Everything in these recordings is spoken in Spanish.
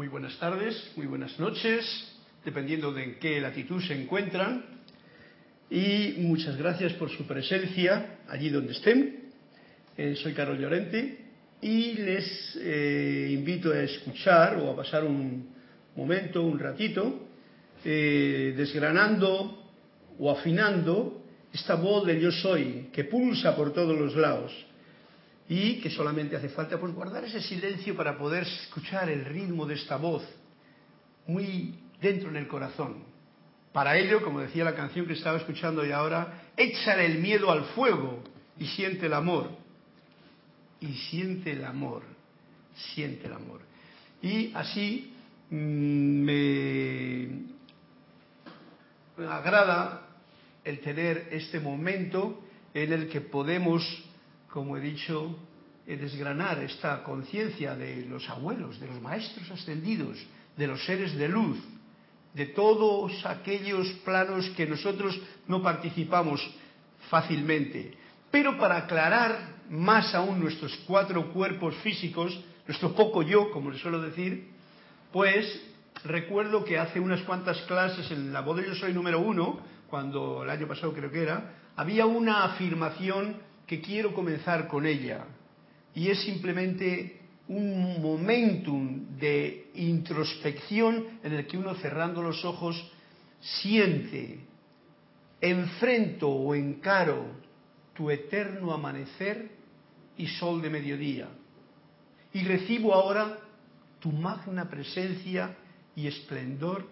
Muy buenas tardes, muy buenas noches, dependiendo de en qué latitud se encuentran. Y muchas gracias por su presencia allí donde estén. Eh, soy Carol Llorente y les eh, invito a escuchar o a pasar un momento, un ratito, eh, desgranando o afinando esta voz del yo soy que pulsa por todos los lados y que solamente hace falta pues guardar ese silencio para poder escuchar el ritmo de esta voz muy dentro en el corazón. Para ello, como decía la canción que estaba escuchando y ahora, échale el miedo al fuego y siente el amor. Y siente el amor, siente el amor. Y así mm, me, me agrada el tener este momento en el que podemos como he dicho, eh, desgranar esta conciencia de los abuelos, de los maestros ascendidos, de los seres de luz, de todos aquellos planos que nosotros no participamos fácilmente. Pero para aclarar más aún nuestros cuatro cuerpos físicos, nuestro poco yo, como les suelo decir, pues recuerdo que hace unas cuantas clases en la voz Yo Soy número uno, cuando el año pasado creo que era, había una afirmación que quiero comenzar con ella. Y es simplemente un momentum de introspección en el que uno cerrando los ojos siente, enfrento o encaro tu eterno amanecer y sol de mediodía. Y recibo ahora tu magna presencia y esplendor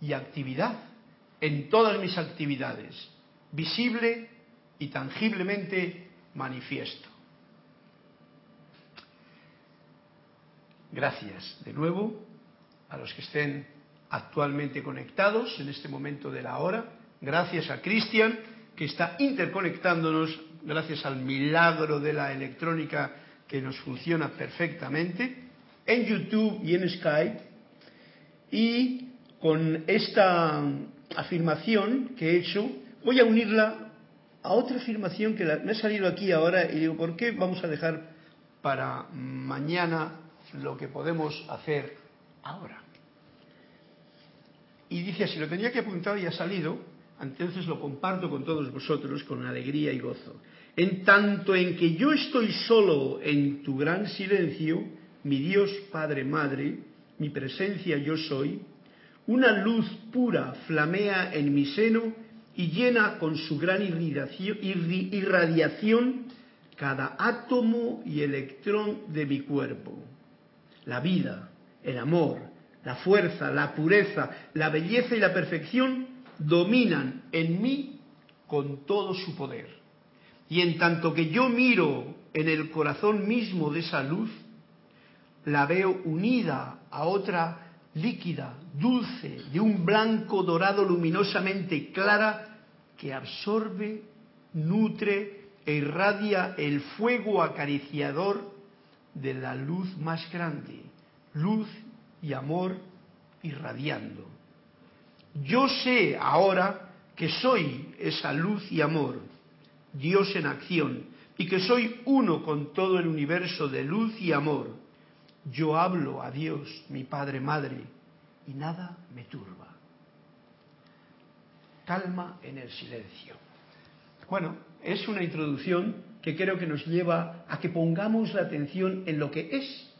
y actividad en todas mis actividades, visible y tangiblemente manifiesto. Gracias de nuevo a los que estén actualmente conectados en este momento de la hora. Gracias a Cristian, que está interconectándonos gracias al milagro de la electrónica que nos funciona perfectamente, en YouTube y en Skype. Y con esta afirmación que he hecho, voy a unirla a otra afirmación que me ha salido aquí ahora y digo, ¿por qué vamos a dejar para mañana lo que podemos hacer ahora? Y dice así, lo tenía que apuntar y ha salido, entonces lo comparto con todos vosotros con alegría y gozo. En tanto en que yo estoy solo en tu gran silencio, mi Dios Padre Madre, mi presencia yo soy, una luz pura flamea en mi seno y llena con su gran irradiación cada átomo y electrón de mi cuerpo. La vida, el amor, la fuerza, la pureza, la belleza y la perfección dominan en mí con todo su poder. Y en tanto que yo miro en el corazón mismo de esa luz, la veo unida a otra líquida, dulce, de un blanco dorado luminosamente clara que absorbe, nutre e irradia el fuego acariciador de la luz más grande, luz y amor irradiando. Yo sé ahora que soy esa luz y amor, Dios en acción, y que soy uno con todo el universo de luz y amor yo hablo a Dios, mi Padre, Madre, y nada me turba. Calma en el silencio. Bueno, es una introducción que creo que nos lleva a que pongamos la atención en lo que es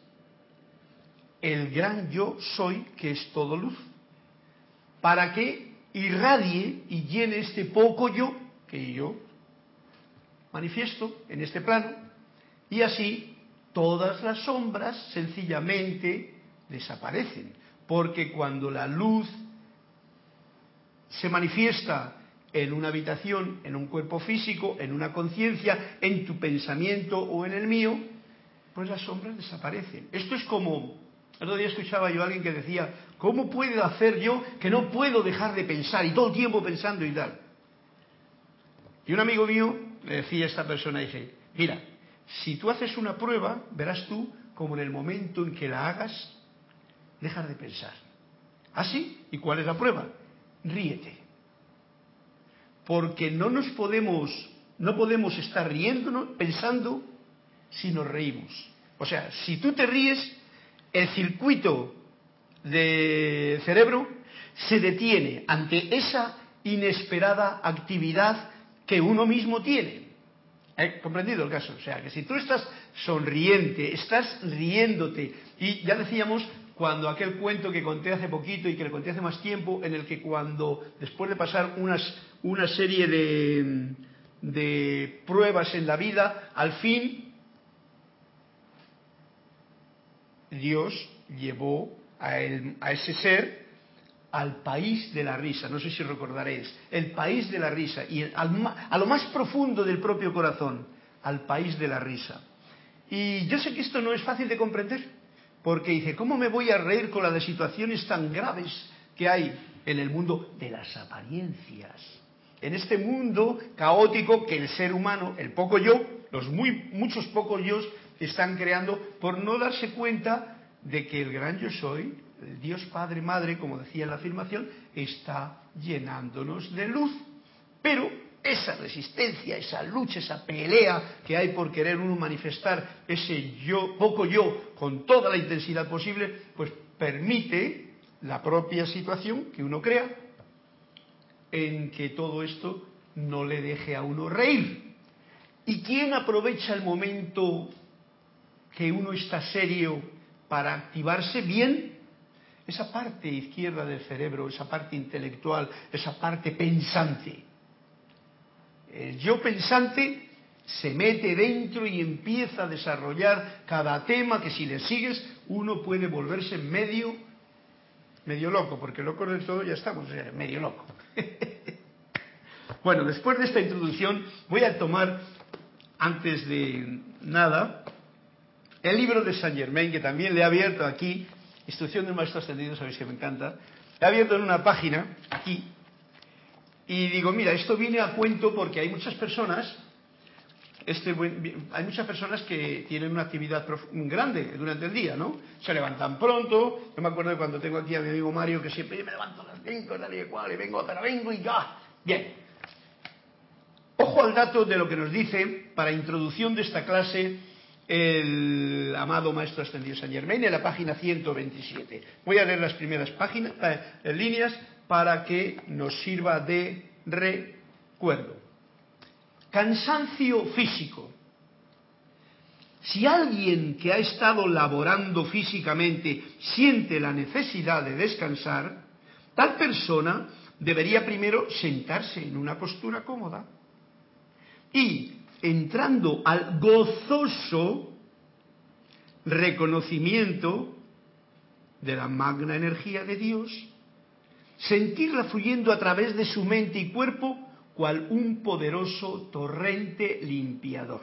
el gran yo soy, que es todo luz, para que irradie y llene este poco yo que yo manifiesto en este plano, y así todas las sombras sencillamente desaparecen, porque cuando la luz se manifiesta en una habitación, en un cuerpo físico, en una conciencia, en tu pensamiento o en el mío, pues las sombras desaparecen. Esto es como, el otro día escuchaba yo a alguien que decía, ¿cómo puedo hacer yo que no puedo dejar de pensar y todo el tiempo pensando y tal? Y un amigo mío le decía a esta persona, dice, mira, si tú haces una prueba, verás tú como en el momento en que la hagas, dejas de pensar. ¿Así? ¿Ah, ¿Y cuál es la prueba? Ríete. Porque no nos podemos, no podemos estar riéndonos, pensando, si nos reímos. O sea, si tú te ríes, el circuito de cerebro se detiene ante esa inesperada actividad que uno mismo tiene. ¿Eh? ¿Comprendido el caso? O sea, que si tú estás sonriente, estás riéndote, y ya decíamos cuando aquel cuento que conté hace poquito y que le conté hace más tiempo, en el que cuando, después de pasar unas, una serie de, de pruebas en la vida, al fin Dios llevó a, a ese ser al país de la risa, no sé si recordaréis, el país de la risa, y a lo más profundo del propio corazón, al país de la risa. Y yo sé que esto no es fácil de comprender, porque dice, ¿cómo me voy a reír con las de situaciones tan graves que hay en el mundo de las apariencias? En este mundo caótico que el ser humano, el poco yo, los muy, muchos pocos yo, están creando por no darse cuenta de que el gran yo soy el Dios Padre, Madre, como decía en la afirmación, está llenándonos de luz. Pero esa resistencia, esa lucha, esa pelea que hay por querer uno manifestar ese yo, poco yo, con toda la intensidad posible, pues permite la propia situación que uno crea en que todo esto no le deje a uno reír. ¿Y quién aprovecha el momento que uno está serio para activarse bien? esa parte izquierda del cerebro, esa parte intelectual, esa parte pensante. El yo pensante se mete dentro y empieza a desarrollar cada tema que si le sigues uno puede volverse medio, medio loco, porque loco de todo ya estamos, medio loco. bueno, después de esta introducción voy a tomar, antes de nada, el libro de Saint Germain, que también le he abierto aquí Instrucción del Maestro Ascendido, sabéis que me encanta. He abierto en una página, aquí, y digo, mira, esto viene a cuento porque hay muchas personas, este, hay muchas personas que tienen una actividad grande durante el día, ¿no? Se levantan pronto, yo me acuerdo de cuando tengo aquí a mi amigo Mario que siempre me levanto a las 5, tal y cual, y vengo, pero vengo y ya. Bien. Ojo al dato de lo que nos dice para introducción de esta clase el amado Maestro Ascendido San Germain en la página 127. Voy a leer las primeras páginas, eh, líneas para que nos sirva de recuerdo. Cansancio físico. Si alguien que ha estado laborando físicamente siente la necesidad de descansar, tal persona debería primero sentarse en una postura cómoda y entrando al gozoso reconocimiento de la magna energía de Dios, sentirla fluyendo a través de su mente y cuerpo cual un poderoso torrente limpiador.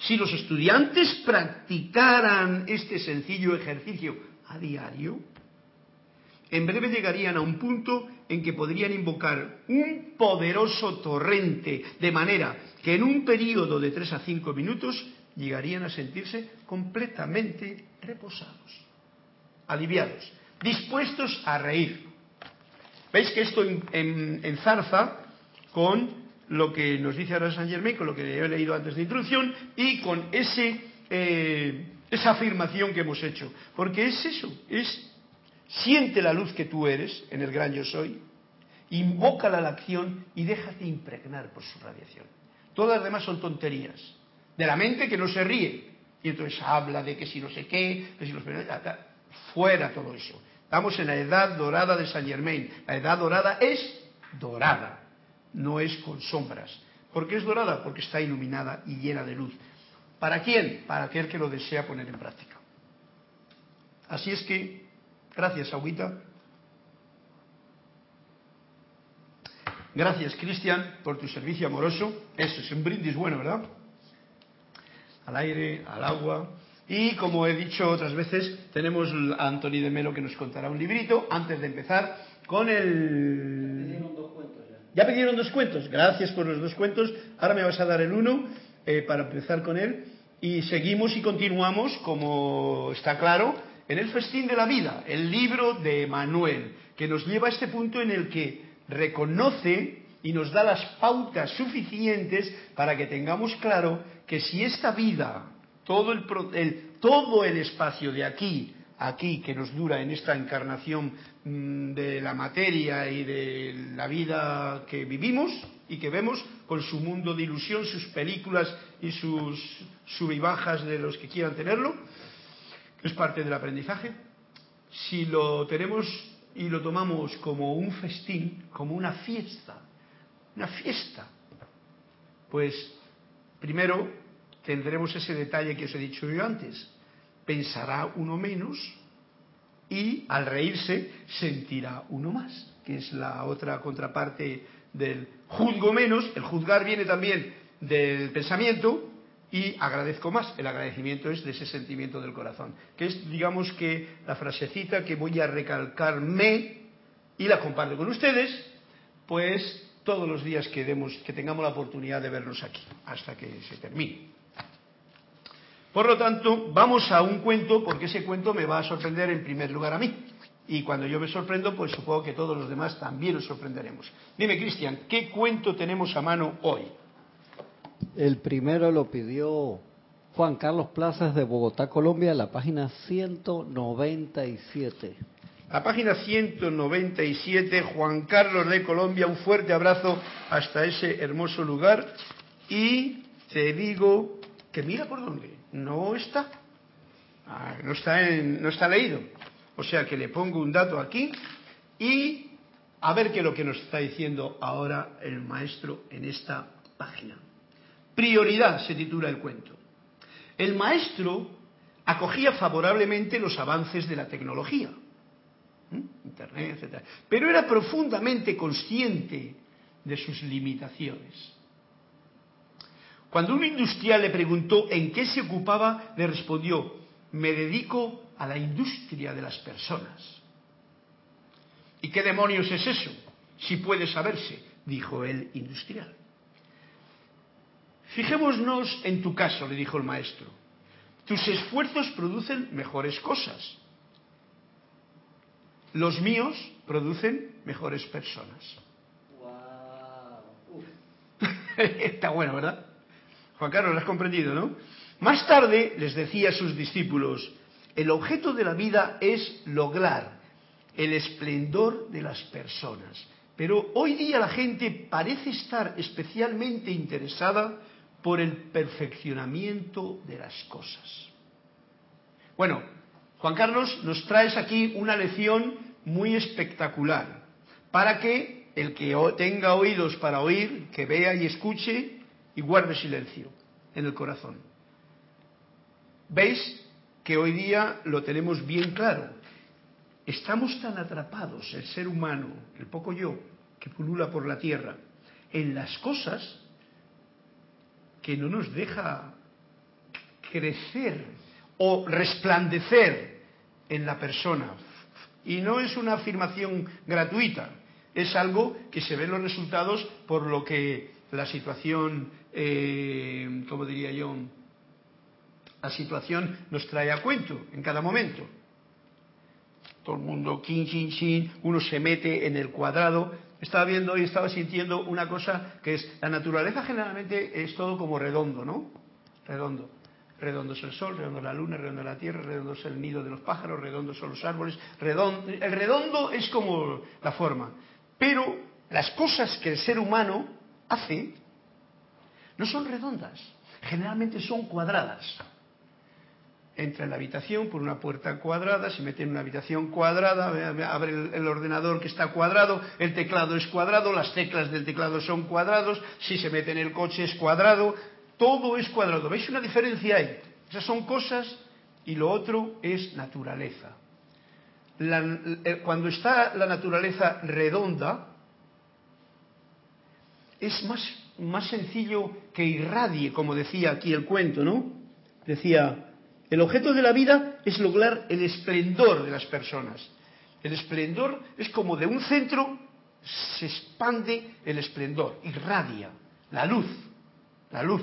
Si los estudiantes practicaran este sencillo ejercicio a diario, en breve llegarían a un punto en que podrían invocar un poderoso torrente, de manera que en un periodo de 3 a 5 minutos llegarían a sentirse completamente reposados, aliviados, dispuestos a reír. ¿Veis que esto enzarza con lo que nos dice ahora San Germain, con lo que he leído antes de introducción, y con eh, esa afirmación que hemos hecho? Porque es eso, es Siente la luz que tú eres en el gran yo soy, invócala a la acción y déjate impregnar por su radiación. Todas las demás son tonterías. De la mente que no se ríe. Y entonces habla de que si no sé qué, que si los... Fuera todo eso. Estamos en la edad dorada de Saint Germain. La edad dorada es dorada, no es con sombras. ¿Por qué es dorada? Porque está iluminada y llena de luz. ¿Para quién? Para aquel que lo desea poner en práctica. Así es que Gracias, Agüita. Gracias, Cristian, por tu servicio amoroso. Eso es un brindis bueno, ¿verdad? Al aire, al agua. Y como he dicho otras veces, tenemos a Anthony de Melo que nos contará un librito antes de empezar con el. Ya pidieron dos cuentos ya. pidieron dos cuentos. Gracias por los dos cuentos. Ahora me vas a dar el uno eh, para empezar con él. Y seguimos y continuamos, como está claro, en el festín de la vida, el libro de Manuel, que nos lleva a este punto en el que reconoce y nos da las pautas suficientes para que tengamos claro que si esta vida todo el, todo el espacio de aquí aquí que nos dura en esta encarnación mm, de la materia y de la vida que vivimos y que vemos con su mundo de ilusión, sus películas y sus sub bajas de los que quieran tenerlo, es parte del aprendizaje. Si lo tenemos y lo tomamos como un festín, como una fiesta, una fiesta, pues primero tendremos ese detalle que os he dicho yo antes. Pensará uno menos y al reírse sentirá uno más, que es la otra contraparte del juzgo menos. El juzgar viene también del pensamiento y agradezco más. El agradecimiento es de ese sentimiento del corazón, que es, digamos que, la frasecita que voy a recalcarme y la comparto con ustedes, pues todos los días que, demos, que tengamos la oportunidad de vernos aquí, hasta que se termine. Por lo tanto, vamos a un cuento, porque ese cuento me va a sorprender en primer lugar a mí. Y cuando yo me sorprendo, pues supongo que todos los demás también nos sorprenderemos. Dime, Cristian, ¿qué cuento tenemos a mano hoy? El primero lo pidió Juan Carlos Plazas de Bogotá, Colombia, la página 197. La página 197, Juan Carlos de Colombia, un fuerte abrazo hasta ese hermoso lugar. Y te digo que mira por dónde, no está. Ah, no, está no está leído. O sea que le pongo un dato aquí y a ver qué es lo que nos está diciendo ahora el maestro en esta página. Prioridad se titula el cuento. El maestro acogía favorablemente los avances de la tecnología, Internet, etc. Pero era profundamente consciente de sus limitaciones. Cuando un industrial le preguntó en qué se ocupaba, le respondió, me dedico a la industria de las personas. ¿Y qué demonios es eso? Si puede saberse, dijo el industrial. Fijémonos en tu caso, le dijo el maestro. Tus esfuerzos producen mejores cosas. Los míos producen mejores personas. Wow. Está bueno, ¿verdad? Juan Carlos, lo has comprendido, ¿no? Más tarde les decía a sus discípulos, el objeto de la vida es lograr el esplendor de las personas. Pero hoy día la gente parece estar especialmente interesada por el perfeccionamiento de las cosas. Bueno, Juan Carlos, nos traes aquí una lección muy espectacular para que el que tenga oídos para oír, que vea y escuche y guarde silencio en el corazón. ¿Veis que hoy día lo tenemos bien claro? Estamos tan atrapados, el ser humano, el poco yo, que pulula por la tierra, en las cosas que no nos deja crecer o resplandecer en la persona. Y no es una afirmación gratuita, es algo que se ven los resultados por lo que la situación, eh, como diría yo, la situación nos trae a cuento en cada momento. Todo el mundo, chin, chin, chin, uno se mete en el cuadrado estaba viendo y estaba sintiendo una cosa que es, la naturaleza generalmente es todo como redondo, ¿no? Redondo. Redondo es el sol, redondo es la luna, redondo es la tierra, redondo es el nido de los pájaros, redondo son los árboles. Redondo, el redondo es como la forma. Pero las cosas que el ser humano hace no son redondas, generalmente son cuadradas entra en la habitación por una puerta cuadrada, se mete en una habitación cuadrada, abre el, ordenador que está cuadrado, el teclado es cuadrado, las teclas del teclado son cuadrados, si se mete en el coche es cuadrado, todo es cuadrado. ¿Veis una diferencia ahí? Esas son cosas y lo otro es naturaleza. Eh, cuando está la naturaleza redonda, es más, más sencillo que irradie, como decía aquí el cuento, ¿no? Decía, el objeto de la vida es lograr el esplendor de las personas. El esplendor es como de un centro se expande el esplendor, irradia la luz, la luz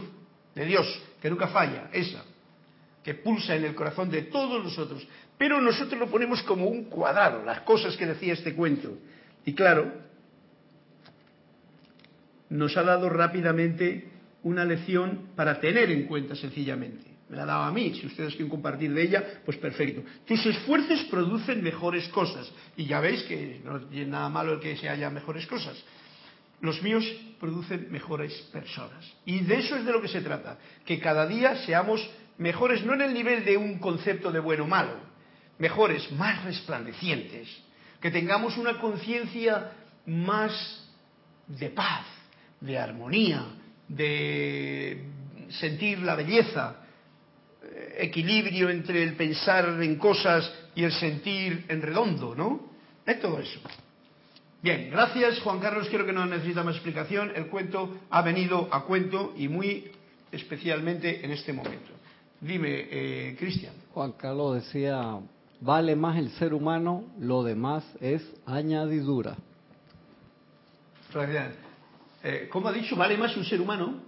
de Dios, que nunca falla, esa, que pulsa en el corazón de todos nosotros. Pero nosotros lo ponemos como un cuadrado, las cosas que decía este cuento. Y claro, nos ha dado rápidamente una lección para tener en cuenta sencillamente. Me la dado a mí. Si ustedes quieren compartir de ella, pues perfecto. Tus esfuerzos producen mejores cosas. Y ya veis que no tiene nada malo el que se haya mejores cosas. Los míos producen mejores personas. Y de eso es de lo que se trata. Que cada día seamos mejores, no en el nivel de un concepto de bueno o malo, mejores, más resplandecientes. Que tengamos una conciencia más de paz, de armonía, de sentir la belleza, equilibrio entre el pensar en cosas y el sentir en redondo, ¿no? Es todo eso. Bien, gracias Juan Carlos, creo que no necesita más explicación. El cuento ha venido a cuento y muy especialmente en este momento. Dime, eh, Cristian. Juan Carlos decía, vale más el ser humano, lo demás es añadidura. Eh, ¿Cómo ha dicho? ¿Vale más un ser humano?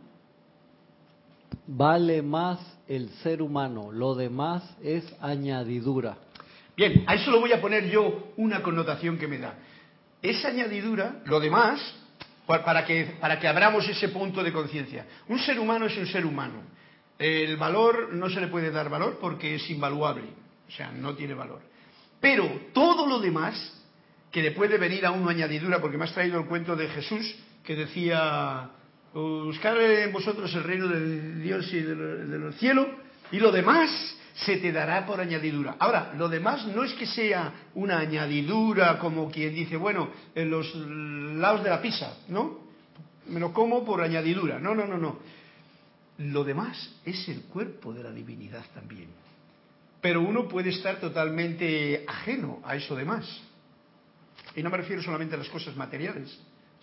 Vale más el ser humano, lo demás es añadidura. Bien, a eso lo voy a poner yo una connotación que me da. Esa añadidura, lo demás, para que, para que abramos ese punto de conciencia. Un ser humano es un ser humano. El valor no se le puede dar valor porque es invaluable, o sea, no tiene valor. Pero todo lo demás que le puede venir a uno añadidura, porque me has traído el cuento de Jesús que decía, buscar en vosotros el reino de Dios y del cielo, y lo demás se te dará por añadidura. Ahora, lo demás no es que sea una añadidura como quien dice, bueno, en los lados de la pizza, ¿no? Me lo como por añadidura. No, no, no, no. Lo demás es el cuerpo de la divinidad también. Pero uno puede estar totalmente ajeno a eso demás. Y no me refiero solamente a las cosas materiales,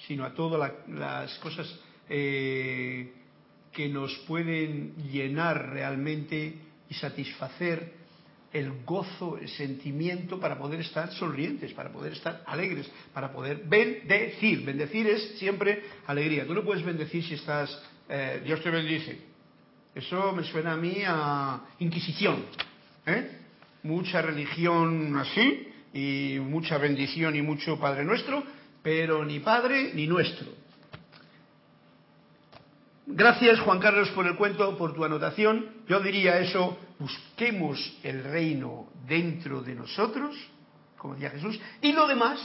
sino a todas las cosas eh, que nos pueden llenar realmente y satisfacer el gozo, el sentimiento para poder estar sonrientes, para poder estar alegres, para poder bendecir. Bendecir es siempre alegría. Tú no puedes bendecir si estás, eh, Dios te bendice. Eso me suena a mí a Inquisición. ¿eh? Mucha religión así, y mucha bendición y mucho Padre nuestro, pero ni Padre ni nuestro. Gracias Juan Carlos por el cuento, por tu anotación. Yo diría eso, busquemos el reino dentro de nosotros, como decía Jesús, y lo demás,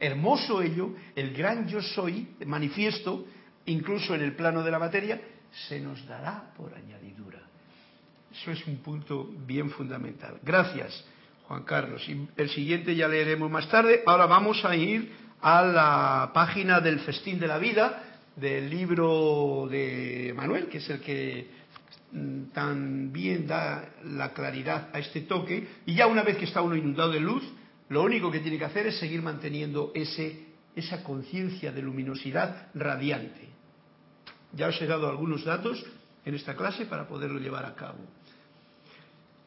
hermoso ello, el gran yo soy, manifiesto, incluso en el plano de la materia, se nos dará por añadidura. Eso es un punto bien fundamental. Gracias. Juan Carlos. Y el siguiente ya leeremos más tarde. Ahora vamos a ir a la página del Festín de la Vida, del libro de Manuel, que es el que mm, también da la claridad a este toque. Y ya una vez que está uno inundado de luz, lo único que tiene que hacer es seguir manteniendo ese, esa conciencia de luminosidad radiante. Ya os he dado algunos datos en esta clase para poderlo llevar a cabo.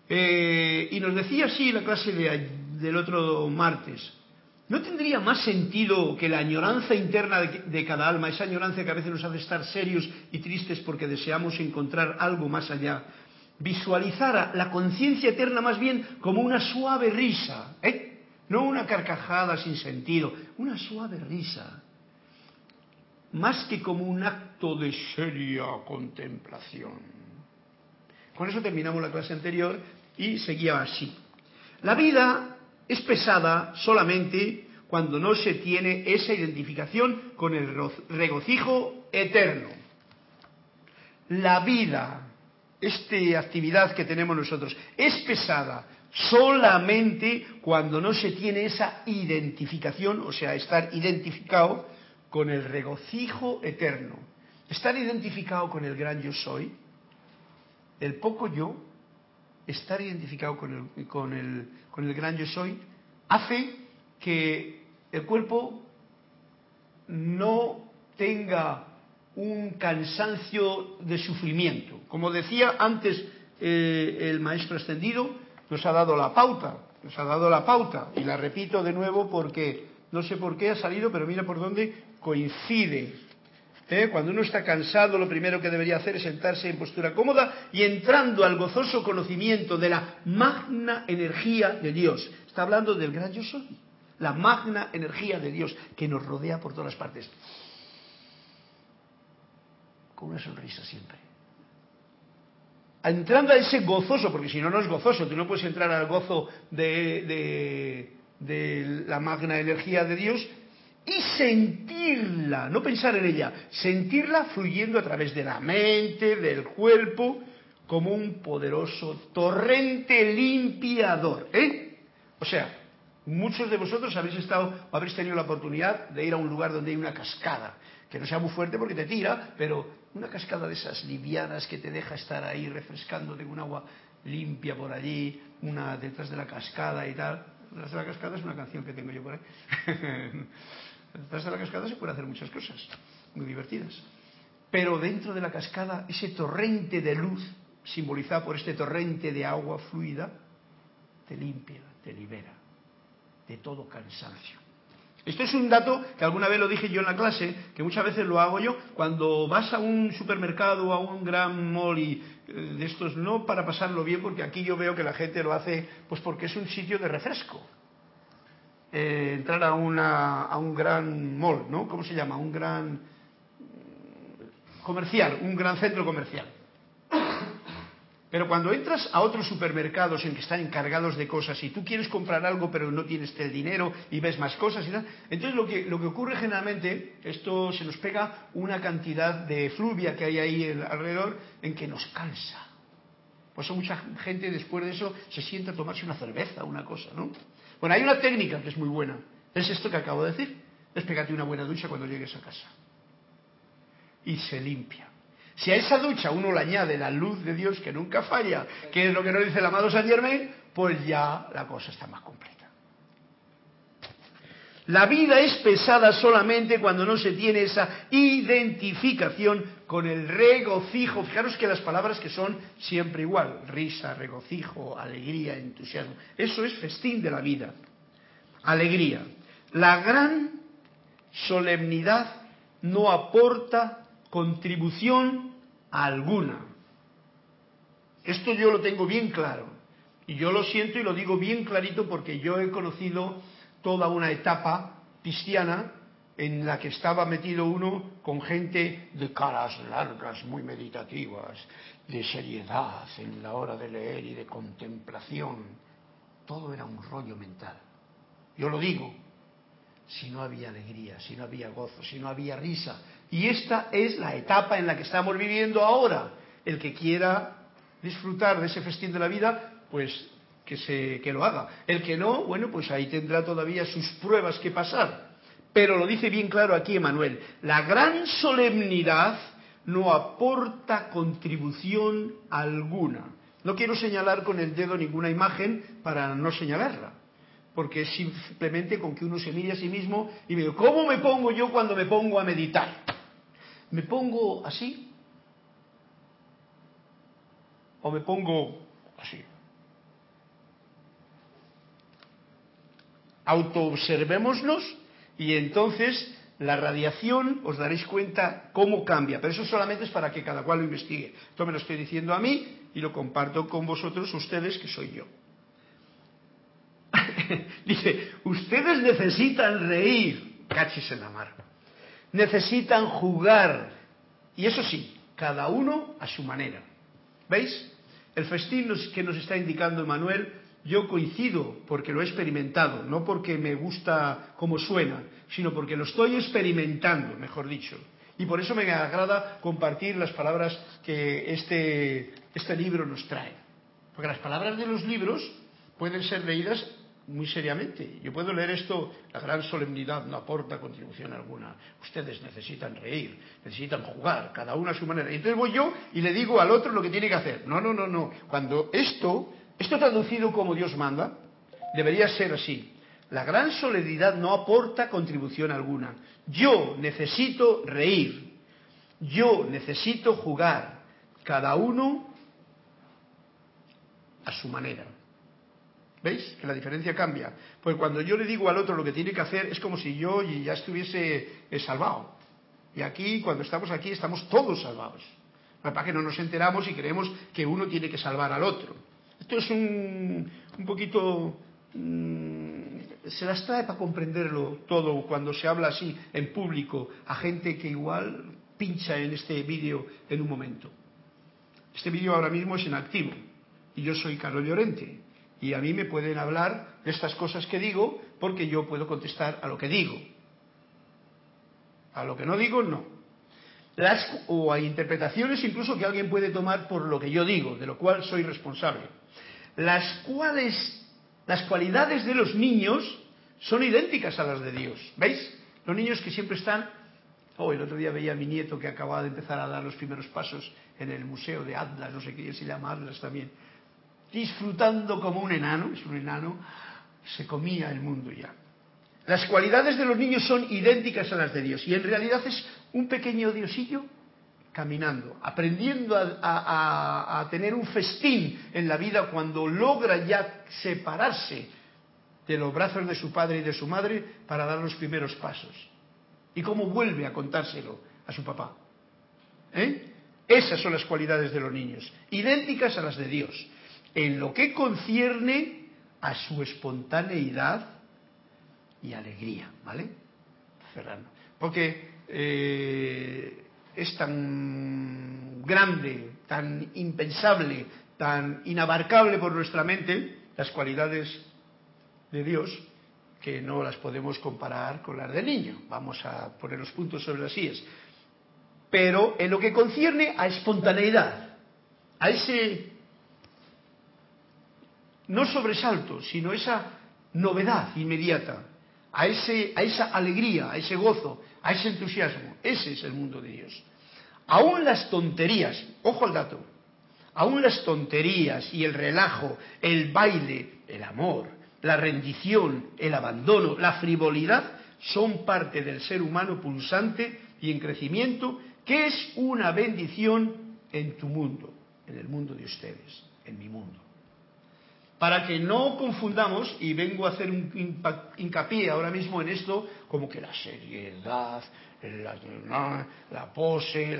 Eh, y nos decía así la clase del otro martes, ¿no tendría más sentido que la añoranza interna de, cada alma, esa añoranza que a veces nos hace estar serios y tristes porque deseamos encontrar algo más allá, visualizara la conciencia eterna más bien como una suave risa, ¿eh? no una carcajada sin sentido, una suave risa, más que como un acto de seria contemplación? Con eso terminamos la clase anterior y seguía así. La vida es pesada solamente cuando no se tiene esa identificación con el regocijo eterno. La vida, esta actividad que tenemos nosotros, es pesada solamente cuando no se tiene esa identificación, o sea, estar identificado con el regocijo eterno. Estar identificado con el gran yo soy el poco yo, estar identificado con el, con el, con el gran yo soy, hace que el cuerpo no tenga un cansancio de sufrimiento. Como decía antes eh, el maestro extendido, nos ha dado la pauta, nos ha dado la pauta, y la repito de nuevo porque no sé por qué ha salido, pero mira por dónde coincide ¿Eh? Cuando uno está cansado, lo primero que debería hacer es sentarse en postura cómoda y entrando al gozoso conocimiento de la magna energía de Dios. Está hablando del gran yo soy, la magna energía de Dios que nos rodea por todas partes. Con una sonrisa siempre. entrando a ese gozoso, porque si no, no es gozoso, tú no puedes entrar al gozo de, de la magna energía de Dios y sentirla, no pensar en ella, sentirla fluyendo a través de la mente, del cuerpo, como un poderoso torrente limpiador. ¿eh? O sea, muchos de vosotros habéis estado o habéis tenido la oportunidad de ir a un lugar donde hay una cascada, que no sea muy fuerte porque te tira, pero una cascada de esas livianas que te deja estar ahí refrescando de un agua limpia por allí, una detrás de la cascada y tal. Detrás de la cascada es una canción que tengo yo por ahí. detrás de la cascada se puede hacer muchas cosas muy divertidas. Pero dentro de la cascada, ese torrente de luz, simbolizado por este torrente de agua fluida, te limpia, te libera de todo cansancio. Esto es un dato que alguna vez lo dije yo en la clase, que muchas veces lo hago yo, cuando vas a un supermercado o a un gran mall y eh, de estos, no para pasarlo bien, porque aquí yo veo que la gente lo hace pues porque es un sitio de refresco. Eh, entrar a, una, a un gran mall, ¿no? ¿Cómo se llama? Un gran comercial, un gran centro comercial. Pero cuando entras a otros supermercados en que están encargados de cosas y tú quieres comprar algo pero no tienes el dinero y ves más cosas y tal, entonces lo que, lo que ocurre generalmente, esto se nos pega una cantidad de fluvia que hay ahí alrededor en que nos cansa. Por eso mucha gente después de eso se sienta a tomarse una cerveza, una cosa, ¿no? Bueno, hay una técnica que es muy buena. Es esto que acabo de decir. Es una buena ducha cuando llegues a casa. Y se limpia. Si a esa ducha uno le añade la luz de Dios que nunca falla, que es lo que nos dice el amado San Germain, pues ya la cosa está más completa. La vida es pesada solamente cuando no se tiene esa identificación con el regocijo. Fijaros que las palabras que son siempre igual, risa, regocijo, alegría, entusiasmo. Eso es festín de la vida. Alegría. La gran solemnidad no aporta contribución alguna. Esto yo lo tengo bien claro. Y yo lo siento y lo digo bien clarito porque yo he conocido toda una etapa cristiana en la que estaba metido uno con gente de caras largas, muy meditativas, de seriedad en la hora de leer y de contemplación. Todo era un rollo mental. Yo lo digo, si no había alegría, si no había gozo, si no había risa, y esta es la etapa en la que estamos viviendo ahora. El que quiera disfrutar de ese festín de la vida, pues que, se, que lo haga. El que no, bueno, pues ahí tendrá todavía sus pruebas que pasar. Pero lo dice bien claro aquí Emanuel, la gran solemnidad no aporta contribución alguna. No quiero señalar con el dedo ninguna imagen para no señalarla, porque es simplemente con que uno se mire a sí mismo y me ¿cómo me pongo yo cuando me pongo a meditar? ¿Me pongo así? ¿O me pongo así? Autoobservémonos y entonces la radiación os daréis cuenta cómo cambia. Pero eso solamente es para que cada cual lo investigue. Esto me lo estoy diciendo a mí y lo comparto con vosotros, ustedes, que soy yo. Dice, ustedes necesitan reír. Cachis en la mar necesitan jugar. Y eso sí, cada uno a su manera. ¿Veis? El festín que nos está indicando Manuel, yo coincido porque lo he experimentado, no porque me gusta cómo suena, sino porque lo estoy experimentando, mejor dicho. Y por eso me agrada compartir las palabras que este, este libro nos trae. Porque las palabras de los libros pueden ser leídas muy seriamente. Yo puedo leer esto, la gran solemnidad no aporta contribución alguna. Ustedes necesitan reír, necesitan jugar, cada uno a su manera. Y entonces voy yo y le digo al otro lo que tiene que hacer. No, no, no, no. Cuando esto, esto traducido como Dios manda, debería ser así. La gran solemnidad no aporta contribución alguna. Yo necesito reír. Yo necesito jugar. Cada uno a su manera. ¿Veis? Que la diferencia cambia. Pues cuando yo le digo al otro lo que tiene que hacer es como si yo ya estuviese eh, salvado. Y aquí, cuando estamos aquí, estamos todos salvados. Para que no nos enteramos y creemos que uno tiene que salvar al otro. Esto es un, un poquito... Mm, se las trae para comprenderlo todo cuando se habla así en público a gente que igual pincha en este vídeo en un momento. Este vídeo ahora mismo es en activo y yo soy Carlos Llorente y a mí me pueden hablar de estas cosas que digo porque yo puedo contestar a lo que digo. A lo que no digo, no. Las, o hay interpretaciones incluso que alguien puede tomar por lo que yo digo, de lo cual soy responsable. Las cuales, las cualidades de los niños son idénticas a las de Dios. ¿Veis? Los niños que siempre están Oh, el otro día veía a mi nieto que acababa de empezar a dar los primeros pasos en el museo de Atlas, no sé qué se llama Atlas también, disfrutando como un enano, es un enano, se comía el mundo ya. Las cualidades de los niños son idénticas a las de Dios y en realidad es un pequeño diosillo caminando, aprendiendo a, tener un festín en la vida cuando logra ya separarse de los brazos de su padre y de su madre para dar los primeros pasos y cómo vuelve a contárselo a su papá. ¿Eh? Esas son las cualidades de los niños, idénticas a las de Dios, en lo que concierne a su espontaneidad y alegría, ¿vale? Cerrando. Porque eh, es tan grande, tan impensable, tan inabarcable por nuestra mente las cualidades de Dios, que no las podemos comparar con las del niño. Vamos a poner los puntos sobre las IES. Pero en lo que concierne a espontaneidad, a ese, no sobresalto, sino esa novedad inmediata, a, ese, a esa alegría, a ese gozo, a ese entusiasmo, ese es el mundo de Dios. Aún las tonterías, ojo al dato, aún las tonterías y el relajo, el baile, el amor, la rendición, el abandono, la frivolidad son parte del ser humano pulsante y en crecimiento, que es una bendición en tu mundo, en el mundo de ustedes, en mi mundo. Para que no confundamos, y vengo a hacer un hincapié ahora mismo en esto, como que la seriedad, la, la pose,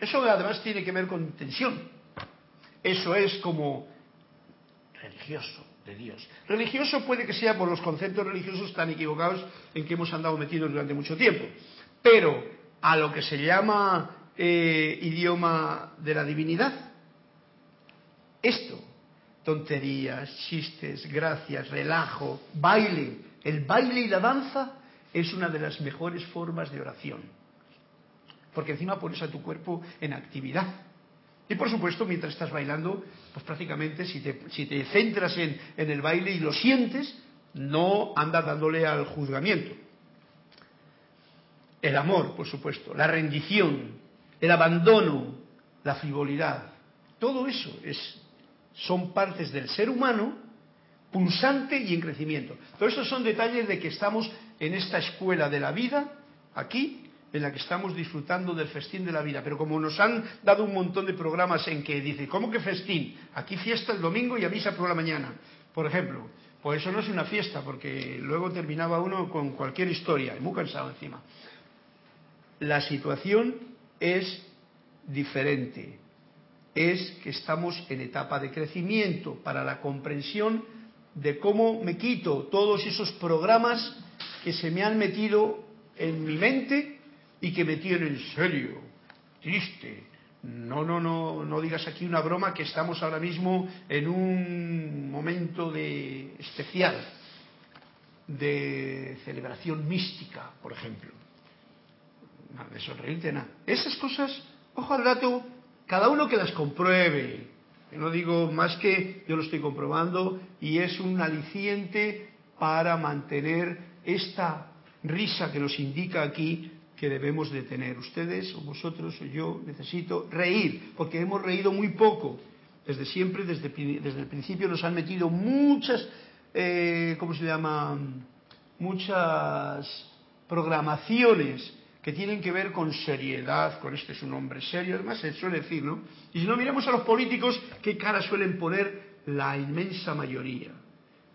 eso además tiene que ver con tensión. Eso es como religioso de Dios. Religioso puede que sea por los conceptos religiosos tan equivocados en que hemos andado metidos durante mucho tiempo, pero a lo que se llama eh, idioma de la divinidad, esto, tonterías, chistes, gracias, relajo, baile, el baile y la danza es una de las mejores formas de oración, porque encima pones a tu cuerpo en actividad. Y por supuesto, mientras estás bailando, pues prácticamente si te, si te centras en, en el baile y lo sientes, no andas dándole al juzgamiento. El amor, por supuesto, la rendición, el abandono, la frivolidad, todo eso es, son partes del ser humano pulsante y en crecimiento. Todos estos son detalles de que estamos en esta escuela de la vida, aquí, en la que estamos disfrutando del festín de la vida. Pero como nos han dado un montón de programas en que dice, ¿cómo que festín? Aquí fiesta el domingo y avisa por la mañana, por ejemplo. Pues eso no es una fiesta, porque luego terminaba uno con cualquier historia, y muy cansado encima. La situación es diferente. Es que estamos en etapa de crecimiento para la comprensión de cómo me quito todos esos programas que se me han metido en mi mente y que me tienen serio, triste. No, no, no, no digas aquí una broma que estamos ahora mismo en un momento de especial de celebración mística, por ejemplo. Nada de sonreírte, nada. Esas cosas, ojo al dato, cada uno que las compruebe. Yo no digo más que yo lo estoy comprobando y es un aliciente para mantener esta risa que nos indica aquí que debemos de tener. Ustedes o vosotros o yo necesito reír, porque hemos reído muy poco. Desde siempre, desde, desde el principio nos han metido muchas, eh, ¿cómo se llama? Muchas programaciones que tienen que ver con seriedad, con este es un hombre serio, además se suele decir, ¿no? Y si no miramos a los políticos, ¿qué cara suelen poner la inmensa mayoría?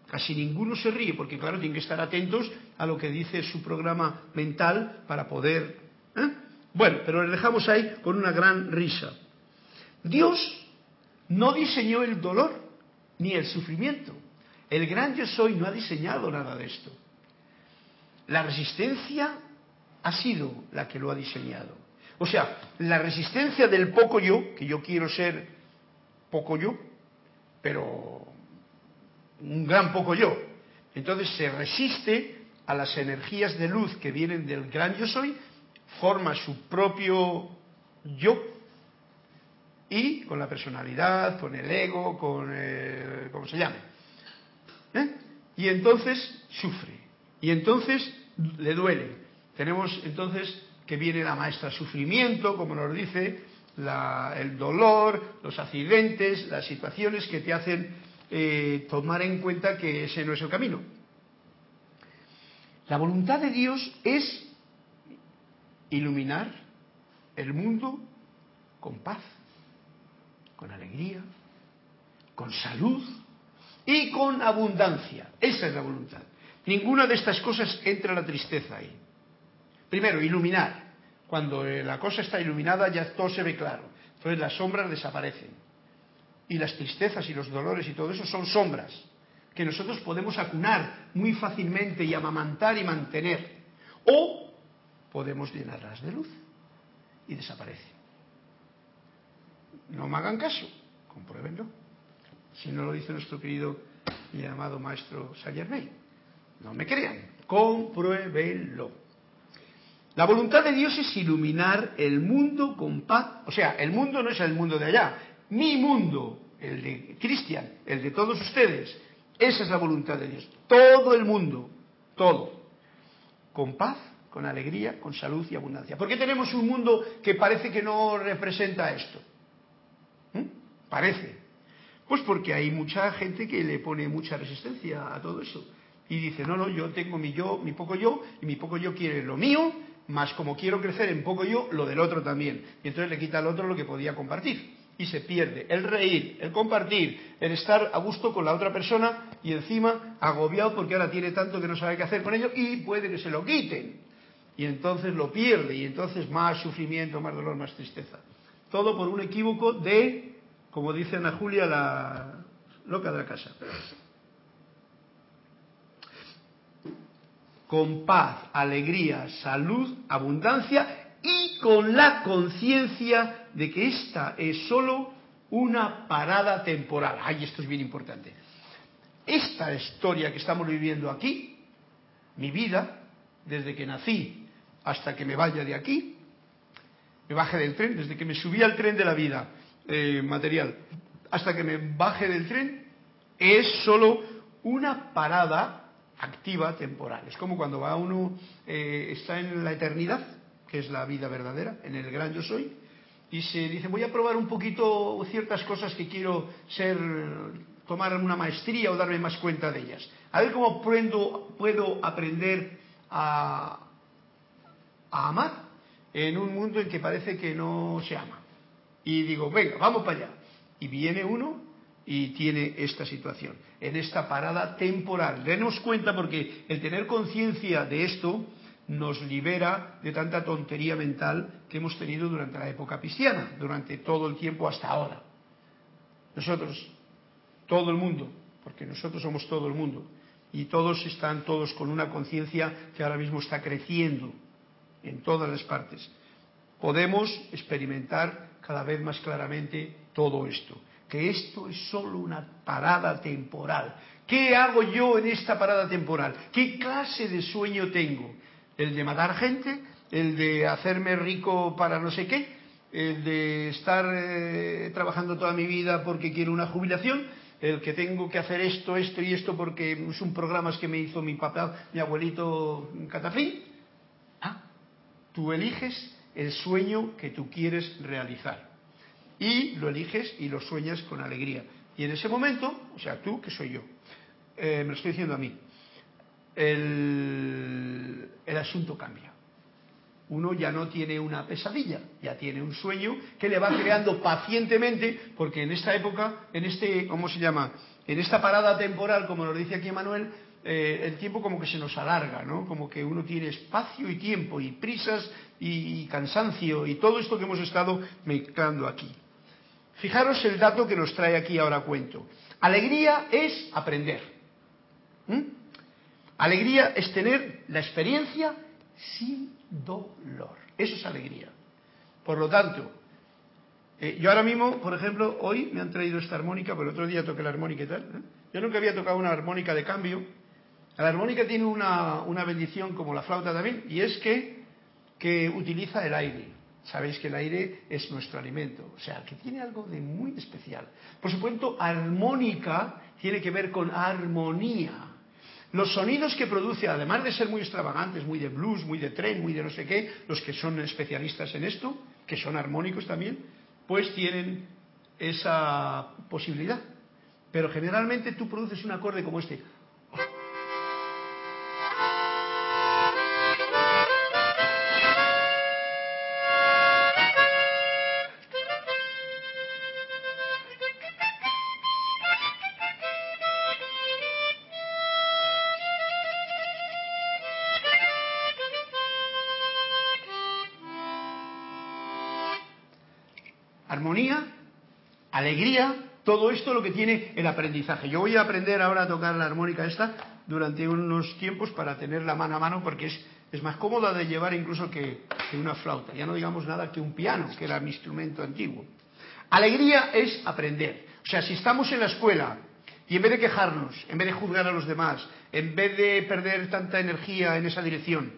Casi ninguno se ríe porque, claro, tienen que estar atentos a lo que dice su programa mental para poder... ¿eh? Bueno, pero le dejamos ahí con una gran risa. Dios no diseñó el dolor ni el sufrimiento. El gran yo soy no ha diseñado nada de esto. La resistencia ha sido la que lo ha diseñado. O sea, la resistencia del poco yo, que yo quiero ser poco yo, pero un gran poco yo. Entonces se resiste a las energías de luz que vienen del gran yo soy, forma su propio yo y con la personalidad, con el ego, con el, como se llame. ¿eh? Y entonces sufre. Y entonces le duele. Tenemos entonces que viene la maestra sufrimiento, como nos dice, el dolor, los accidentes, las situaciones que te hacen eh, tomar en cuenta que ese no es el camino. La voluntad de Dios es iluminar el mundo con paz, con alegría, con salud y con abundancia. Esa es la voluntad. Ninguna de estas cosas entra la tristeza ahí. Primero, iluminar. Cuando eh, la cosa está iluminada ya todo se ve claro. Entonces las sombras desaparecen. Y las tristezas y los dolores y todo eso son sombras que nosotros podemos acunar muy fácilmente y amamantar y mantener. O podemos llenarlas de luz y desaparecen. No me hagan caso, compruébenlo. Si no lo dice nuestro querido y amado maestro Sayer No me crean, compruébenlo. La voluntad de Dios es iluminar el mundo con paz. O sea, el mundo no es el mundo de allá. Mi mundo, el de Cristian, el de todos ustedes. Esa es la voluntad de Dios. Todo el mundo, todo. Con paz, con alegría, con salud y abundancia. ¿Por qué tenemos un mundo que parece que no representa esto? ¿Mm? Parece. Pues porque hay mucha gente que le pone mucha resistencia a todo eso. Y dice, no, no, yo tengo mi yo, mi poco yo, y mi poco yo quiere lo mío, más como quiero crecer en poco yo, lo del otro también. Y entonces le quita al otro lo que podía compartir. Y se pierde el reír, el compartir, el estar a gusto con la otra persona y encima agobiado porque ahora tiene tanto que no sabe qué hacer con ello y puede que se lo quiten. Y entonces lo pierde y entonces más sufrimiento, más dolor, más tristeza. Todo por un equívoco de, como dice Ana Julia, la loca de la casa. Con paz, alegría, salud, abundancia y con la conciencia de que esta es solo una parada temporal. Ay, esto es bien importante. Esta historia que estamos viviendo aquí, mi vida, desde que nací hasta que me vaya de aquí, me baje del tren, desde que me subí al tren de la vida eh, material hasta que me baje del tren, es solo una parada activa temporal. Es como cuando va uno, eh, está en la eternidad, que es la vida verdadera, en el gran yo soy, y se dice, voy a probar un poquito ciertas cosas que quiero ser, tomar una maestría o darme más cuenta de ellas. A ver cómo puedo, puedo aprender a, a amar en un mundo en que parece que no se ama. Y digo, venga, vamos para allá. Y viene uno y tiene esta situación, en esta parada temporal. Denos cuenta porque el tener conciencia de esto nos libera de tanta tontería mental que hemos tenido durante la época cristiana, durante todo el tiempo hasta ahora. Nosotros, todo el mundo, porque nosotros somos todo el mundo, y todos están todos con una conciencia que ahora mismo está creciendo en todas las partes. Podemos experimentar cada vez más claramente todo esto que esto es solo una parada temporal. ¿Qué hago yo en esta parada temporal? ¿Qué clase de sueño tengo? ¿El de matar gente? ¿El de hacerme rico para no sé qué? ¿El de estar eh, trabajando toda mi vida porque quiero una jubilación? ¿El que tengo que hacer esto, esto y esto porque son programas que me hizo mi papá, mi abuelito Catafín? Ah, tú eliges el sueño que tú quieres realizar y lo eliges y lo sueñas con alegría. Y en ese momento, o sea, tú, que soy yo, eh, me lo estoy diciendo a mí, el, el asunto cambia. Uno ya no tiene una pesadilla, ya tiene un sueño que le va creando pacientemente, porque en esta época, en este, ¿cómo se llama? En esta parada temporal, como nos dice aquí Manuel, eh, el tiempo como que se nos alarga, ¿no? Como que uno tiene espacio y tiempo y prisas y, cansancio y todo esto que hemos estado mezclando aquí. Fijaros el dato que nos trae aquí ahora cuento. Alegría es aprender. ¿Mm? Alegría es tener la experiencia sin dolor. Eso es alegría. Por lo tanto, Eh, yo ahora mismo, por ejemplo, hoy me han traído esta armónica, pero el otro día toqué la armónica y tal. ¿eh? Yo nunca había tocado una armónica de cambio. La armónica tiene una, una bendición como la flauta también, y es que, que utiliza el aire. Sabéis que el aire es nuestro alimento, o sea, que tiene algo de muy especial. Por supuesto, armónica tiene que ver con armonía. Los sonidos que produce, además de ser muy extravagantes, muy de blues, muy de tren, muy de no sé qué, los que son especialistas en esto, que son armónicos también, pues tienen esa posibilidad. Pero generalmente tú produces un acorde como este. Alegría, todo esto lo que tiene el aprendizaje. Yo voy a aprender ahora a tocar la armónica esta durante unos tiempos para tenerla mano a mano porque es, más cómoda de llevar incluso que, que una flauta. Ya no digamos nada que un piano, que era mi instrumento antiguo. Alegría es aprender. O sea, si estamos en la escuela y en vez de quejarnos, en vez de juzgar a los demás, en vez de perder tanta energía en esa dirección,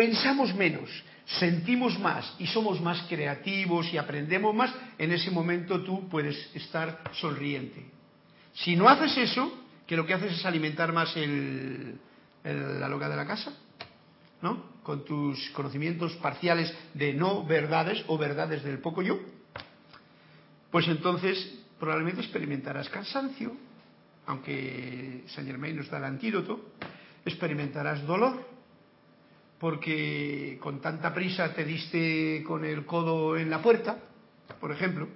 pensamos menos, sentimos más y somos más creativos y aprendemos más, en ese momento tú puedes estar sonriente. Si no haces eso, que lo que haces es alimentar más el, la loca de la casa, ¿no? Con tus conocimientos parciales de no verdades o verdades del poco yo, pues entonces probablemente experimentarás cansancio, aunque Saint Germain nos da el antídoto, experimentarás dolor, porque con tanta prisa te diste con el codo en la puerta, por ejemplo,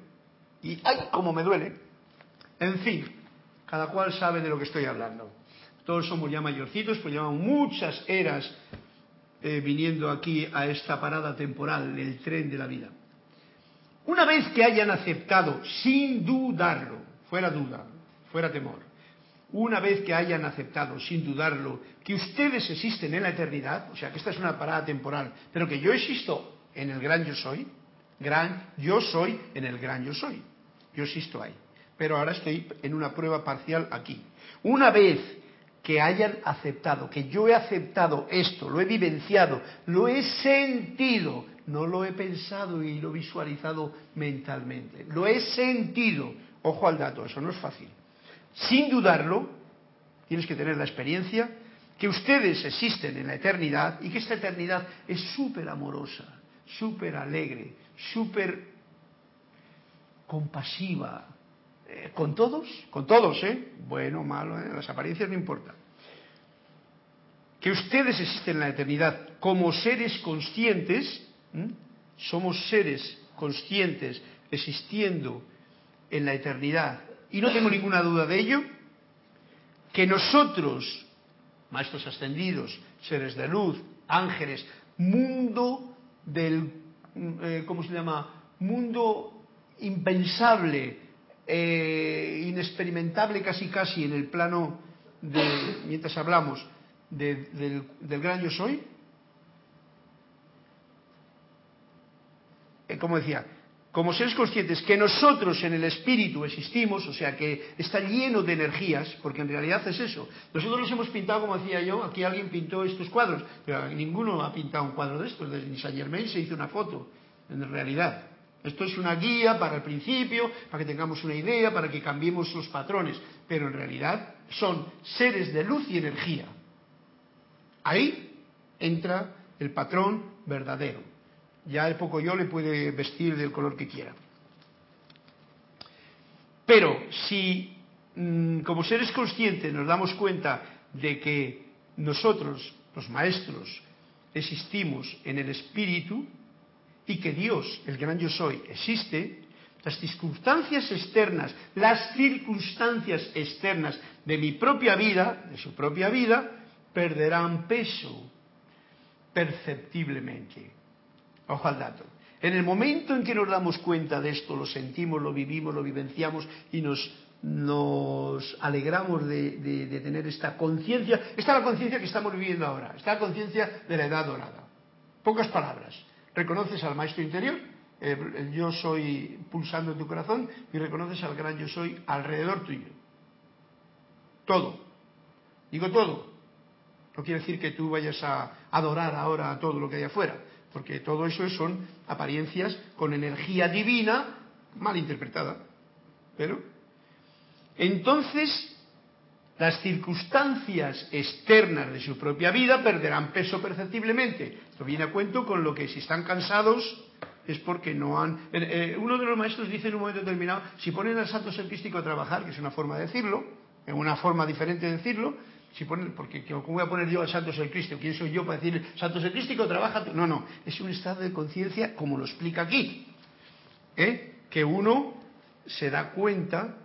y ¡ay, cómo me duele! En fin, cada cual sabe de lo que estoy hablando. Todos somos ya mayorcitos, pues llevamos muchas eras eh, viniendo aquí a esta parada temporal, el tren de la vida. Una vez que hayan aceptado, sin dudarlo, fuera duda, fuera temor, una vez que hayan aceptado, sin dudarlo, que ustedes existen en la eternidad, o sea, que esta es una parada temporal, pero que yo existo en el gran yo soy, gran yo soy en el gran yo soy, yo existo ahí, pero ahora estoy en una prueba parcial aquí. Una vez que hayan aceptado, que yo he aceptado esto, lo he vivenciado, lo he sentido, no lo he pensado y lo he visualizado mentalmente, lo he sentido, ojo al dato, eso no es fácil sin dudarlo, tienes que tener la experiencia, que ustedes existen en la eternidad y que esta eternidad es súper amorosa, súper alegre, súper compasiva. Eh, ¿Con todos? Con todos, ¿eh? Bueno, malo, ¿eh? las apariencias no importan. Que ustedes existen en la eternidad como seres conscientes, somos seres conscientes existiendo en la eternidad y no tengo ninguna duda de ello, que nosotros, maestros ascendidos, seres de luz, ángeles, mundo del, eh, ¿cómo se llama? Mundo impensable, eh, inexperimentable casi casi en el plano de, mientras hablamos, de, del, del, gran yo soy. Eh, como decía, como seres conscientes que nosotros en el espíritu existimos, o sea que está lleno de energías, porque en realidad es eso. Nosotros los hemos pintado, como decía yo, aquí alguien pintó estos cuadros, pero ninguno ha pintado un cuadro de estos, desde Saint Germain se hizo una foto, en realidad. Esto es una guía para el principio, para que tengamos una idea, para que cambiemos los patrones, pero en realidad son seres de luz y energía. Ahí entra el patrón verdadero ya el poco yo le puede vestir del color que quiera. Pero si mmm, como seres conscientes nos damos cuenta de que nosotros, los maestros, existimos en el espíritu y que Dios, el gran yo soy, existe, las circunstancias externas, las circunstancias externas de mi propia vida, de su propia vida, perderán peso perceptiblemente. Ojo al dato. En el momento en que nos damos cuenta de esto, lo sentimos, lo vivimos, lo vivenciamos y nos, nos alegramos de, tener esta conciencia, esta es la conciencia que estamos viviendo ahora, esta conciencia de la edad dorada. Pocas palabras. Reconoces al maestro interior el yo soy pulsando en tu corazón y reconoces al gran yo soy alrededor tuyo. Todo. Digo todo. No quiere decir que tú vayas a adorar ahora a todo lo que hay afuera, porque todo eso son apariencias con energía divina mal interpretada. Pero entonces las circunstancias externas de su propia vida perderán peso perceptiblemente. Esto viene a cuento con lo que si están cansados es porque no han... Eh, eh, uno de los maestros dice en un momento determinado, si ponen al santo serpístico a trabajar, que es una forma de decirlo, en una forma diferente de decirlo, porque ¿cómo voy a poner yo al santo serpístico? ¿Quién soy yo para decir, santo serpístico, trabaja? No, no, es un estado de conciencia como lo explica aquí, ¿eh? que uno se da cuenta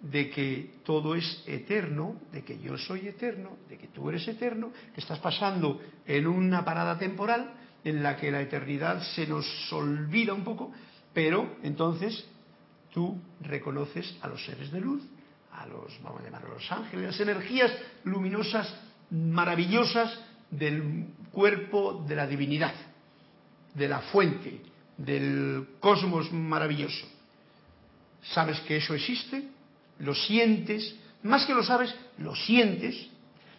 de que todo es eterno, de que yo soy eterno, de que tú eres eterno, que estás pasando en una parada temporal en la que la eternidad se nos olvida un poco, pero entonces tú reconoces a los seres de luz, a los, vamos a llamar a los ángeles, las energías luminosas, maravillosas del cuerpo de la divinidad, de la fuente, del cosmos maravilloso. Sabes que eso existe, lo sientes, más que lo sabes, lo sientes,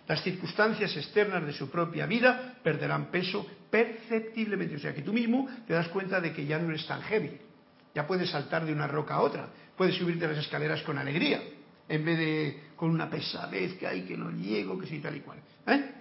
las circunstancias externas de su propia vida perderán peso perceptiblemente. O sea que tú mismo te das cuenta de que ya no eres tan heavy. Ya puedes saltar de una roca a otra. Puedes subirte las escaleras con alegría. En vez de con una pesadez que hay, que no llego, que sí, tal y cual. ¿Eh?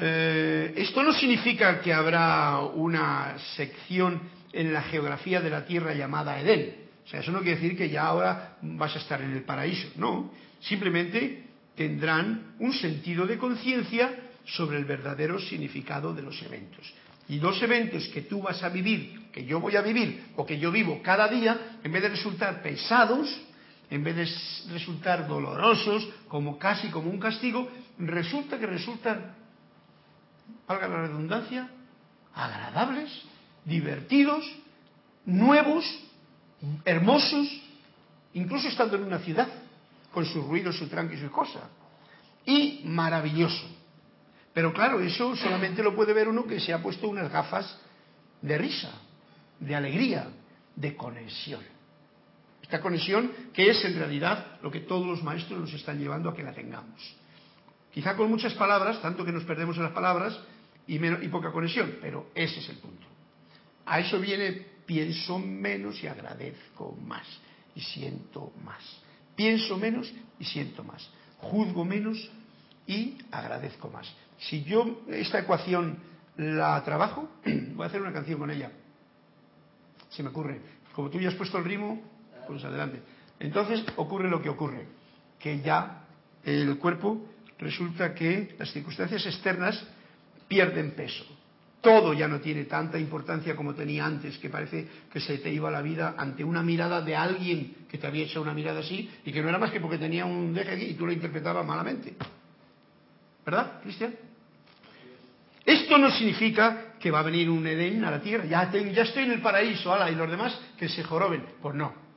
Eh, esto no significa que habrá una sección en la geografía de la Tierra llamada Edén. O sea, eso no quiere decir que ya ahora vas a estar en el paraíso. No. Simplemente tendrán un sentido de conciencia sobre el verdadero significado de los eventos. Y los eventos que tú vas a vivir, que yo voy a vivir o que yo vivo cada día, en vez de resultar pesados, en vez de resultar dolorosos, como casi como un castigo, resulta que resultan, valga la redundancia, agradables, divertidos, nuevos, hermosos, incluso estando en una ciudad con su ruido, su tranqui y su cosa. Y maravilloso. Pero claro, eso solamente lo puede ver uno que se ha puesto unas gafas de risa, de alegría, de conexión. Esta conexión que es en realidad lo que todos los maestros nos están llevando a que la tengamos. Quizá con muchas palabras, tanto que nos perdemos en las palabras y, y poca conexión, pero ese es el punto. A eso viene pienso menos y agradezco más y siento más. Pienso menos y siento más. Juzgo menos y agradezco más. Si yo esta ecuación la trabajo, voy a hacer una canción con ella. Se me ocurre. Como tú ya has puesto el ritmo, pues. Entonces ocurre lo que ocurre, que ya el cuerpo resulta que las circunstancias externas pierden peso todo ya no tiene tanta importancia como tenía antes, que parece que se te iba la vida ante una mirada de alguien que te había hecho una mirada así y que no era más que porque tenía un deje aquí y tú lo interpretabas malamente. ¿Verdad, Cristian? Esto no significa que va a venir un Edén a la tierra, ya, ya estoy en el paraíso, ala, y los demás que se joroben. Pues no.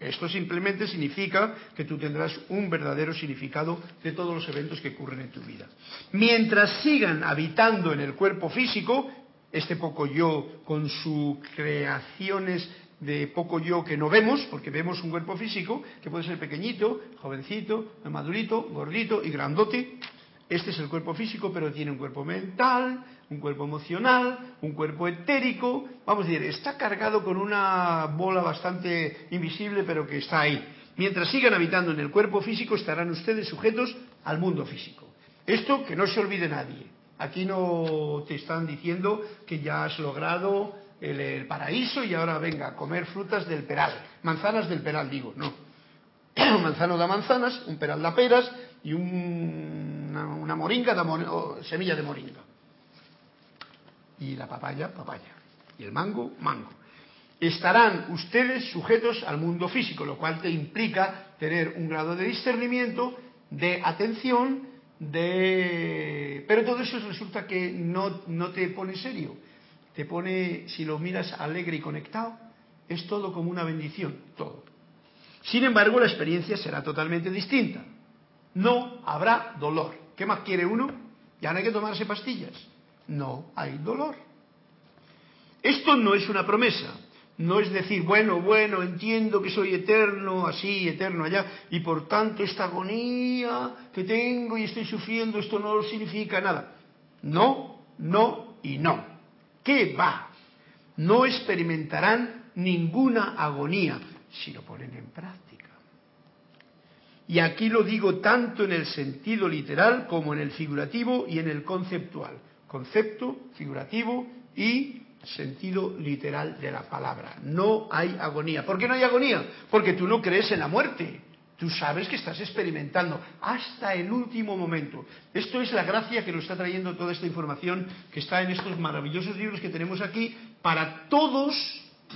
Esto simplemente significa que tú tendrás un verdadero significado de todos los eventos que ocurren en tu vida. Mientras sigan habitando en el cuerpo físico, este poco yo con sus creaciones de poco yo que no vemos, porque vemos un cuerpo físico que puede ser pequeñito, jovencito, madurito, gordito y grandote. Este es el cuerpo físico, pero tiene un cuerpo mental, un cuerpo emocional, un cuerpo etérico, vamos a decir, está cargado con una bola bastante invisible, pero que está ahí. Mientras sigan habitando en el cuerpo físico, estarán ustedes sujetos al mundo físico. Esto que no se olvide nadie. Aquí no te están diciendo que ya has logrado el, paraíso y ahora venga a comer frutas del peral, manzanas del peral, digo, no. un manzano da manzanas, un peral da peras y una, moringa da semilla de moringa y la papaya, papaya. Y el mango, mango. Estarán ustedes sujetos al mundo físico, lo cual te implica tener un grado de discernimiento, de atención, de... Pero todo eso resulta que no, no te pone serio. Te pone, si lo miras alegre y conectado, es todo como una bendición, todo. Sin embargo, la experiencia será totalmente distinta. No habrá dolor. ¿Qué más quiere uno? Ya no hay que tomarse pastillas no hay dolor. Esto no es una promesa, no es decir, bueno, bueno, entiendo que soy eterno, así, eterno allá, y por tanto esta agonía que tengo y estoy sufriendo, esto no significa nada. No, no y no. ¿Qué va? No experimentarán ninguna agonía si lo ponen en práctica. Y aquí lo digo tanto en el sentido literal como en el figurativo y en el conceptual. Concepto, figurativo y sentido literal de la palabra. No hay agonía. ¿Por qué no hay agonía? Porque tú no crees en la muerte. Tú sabes que estás experimentando hasta el último momento. Esto es la gracia que nos está trayendo toda esta información que está en estos maravillosos libros que tenemos aquí para todos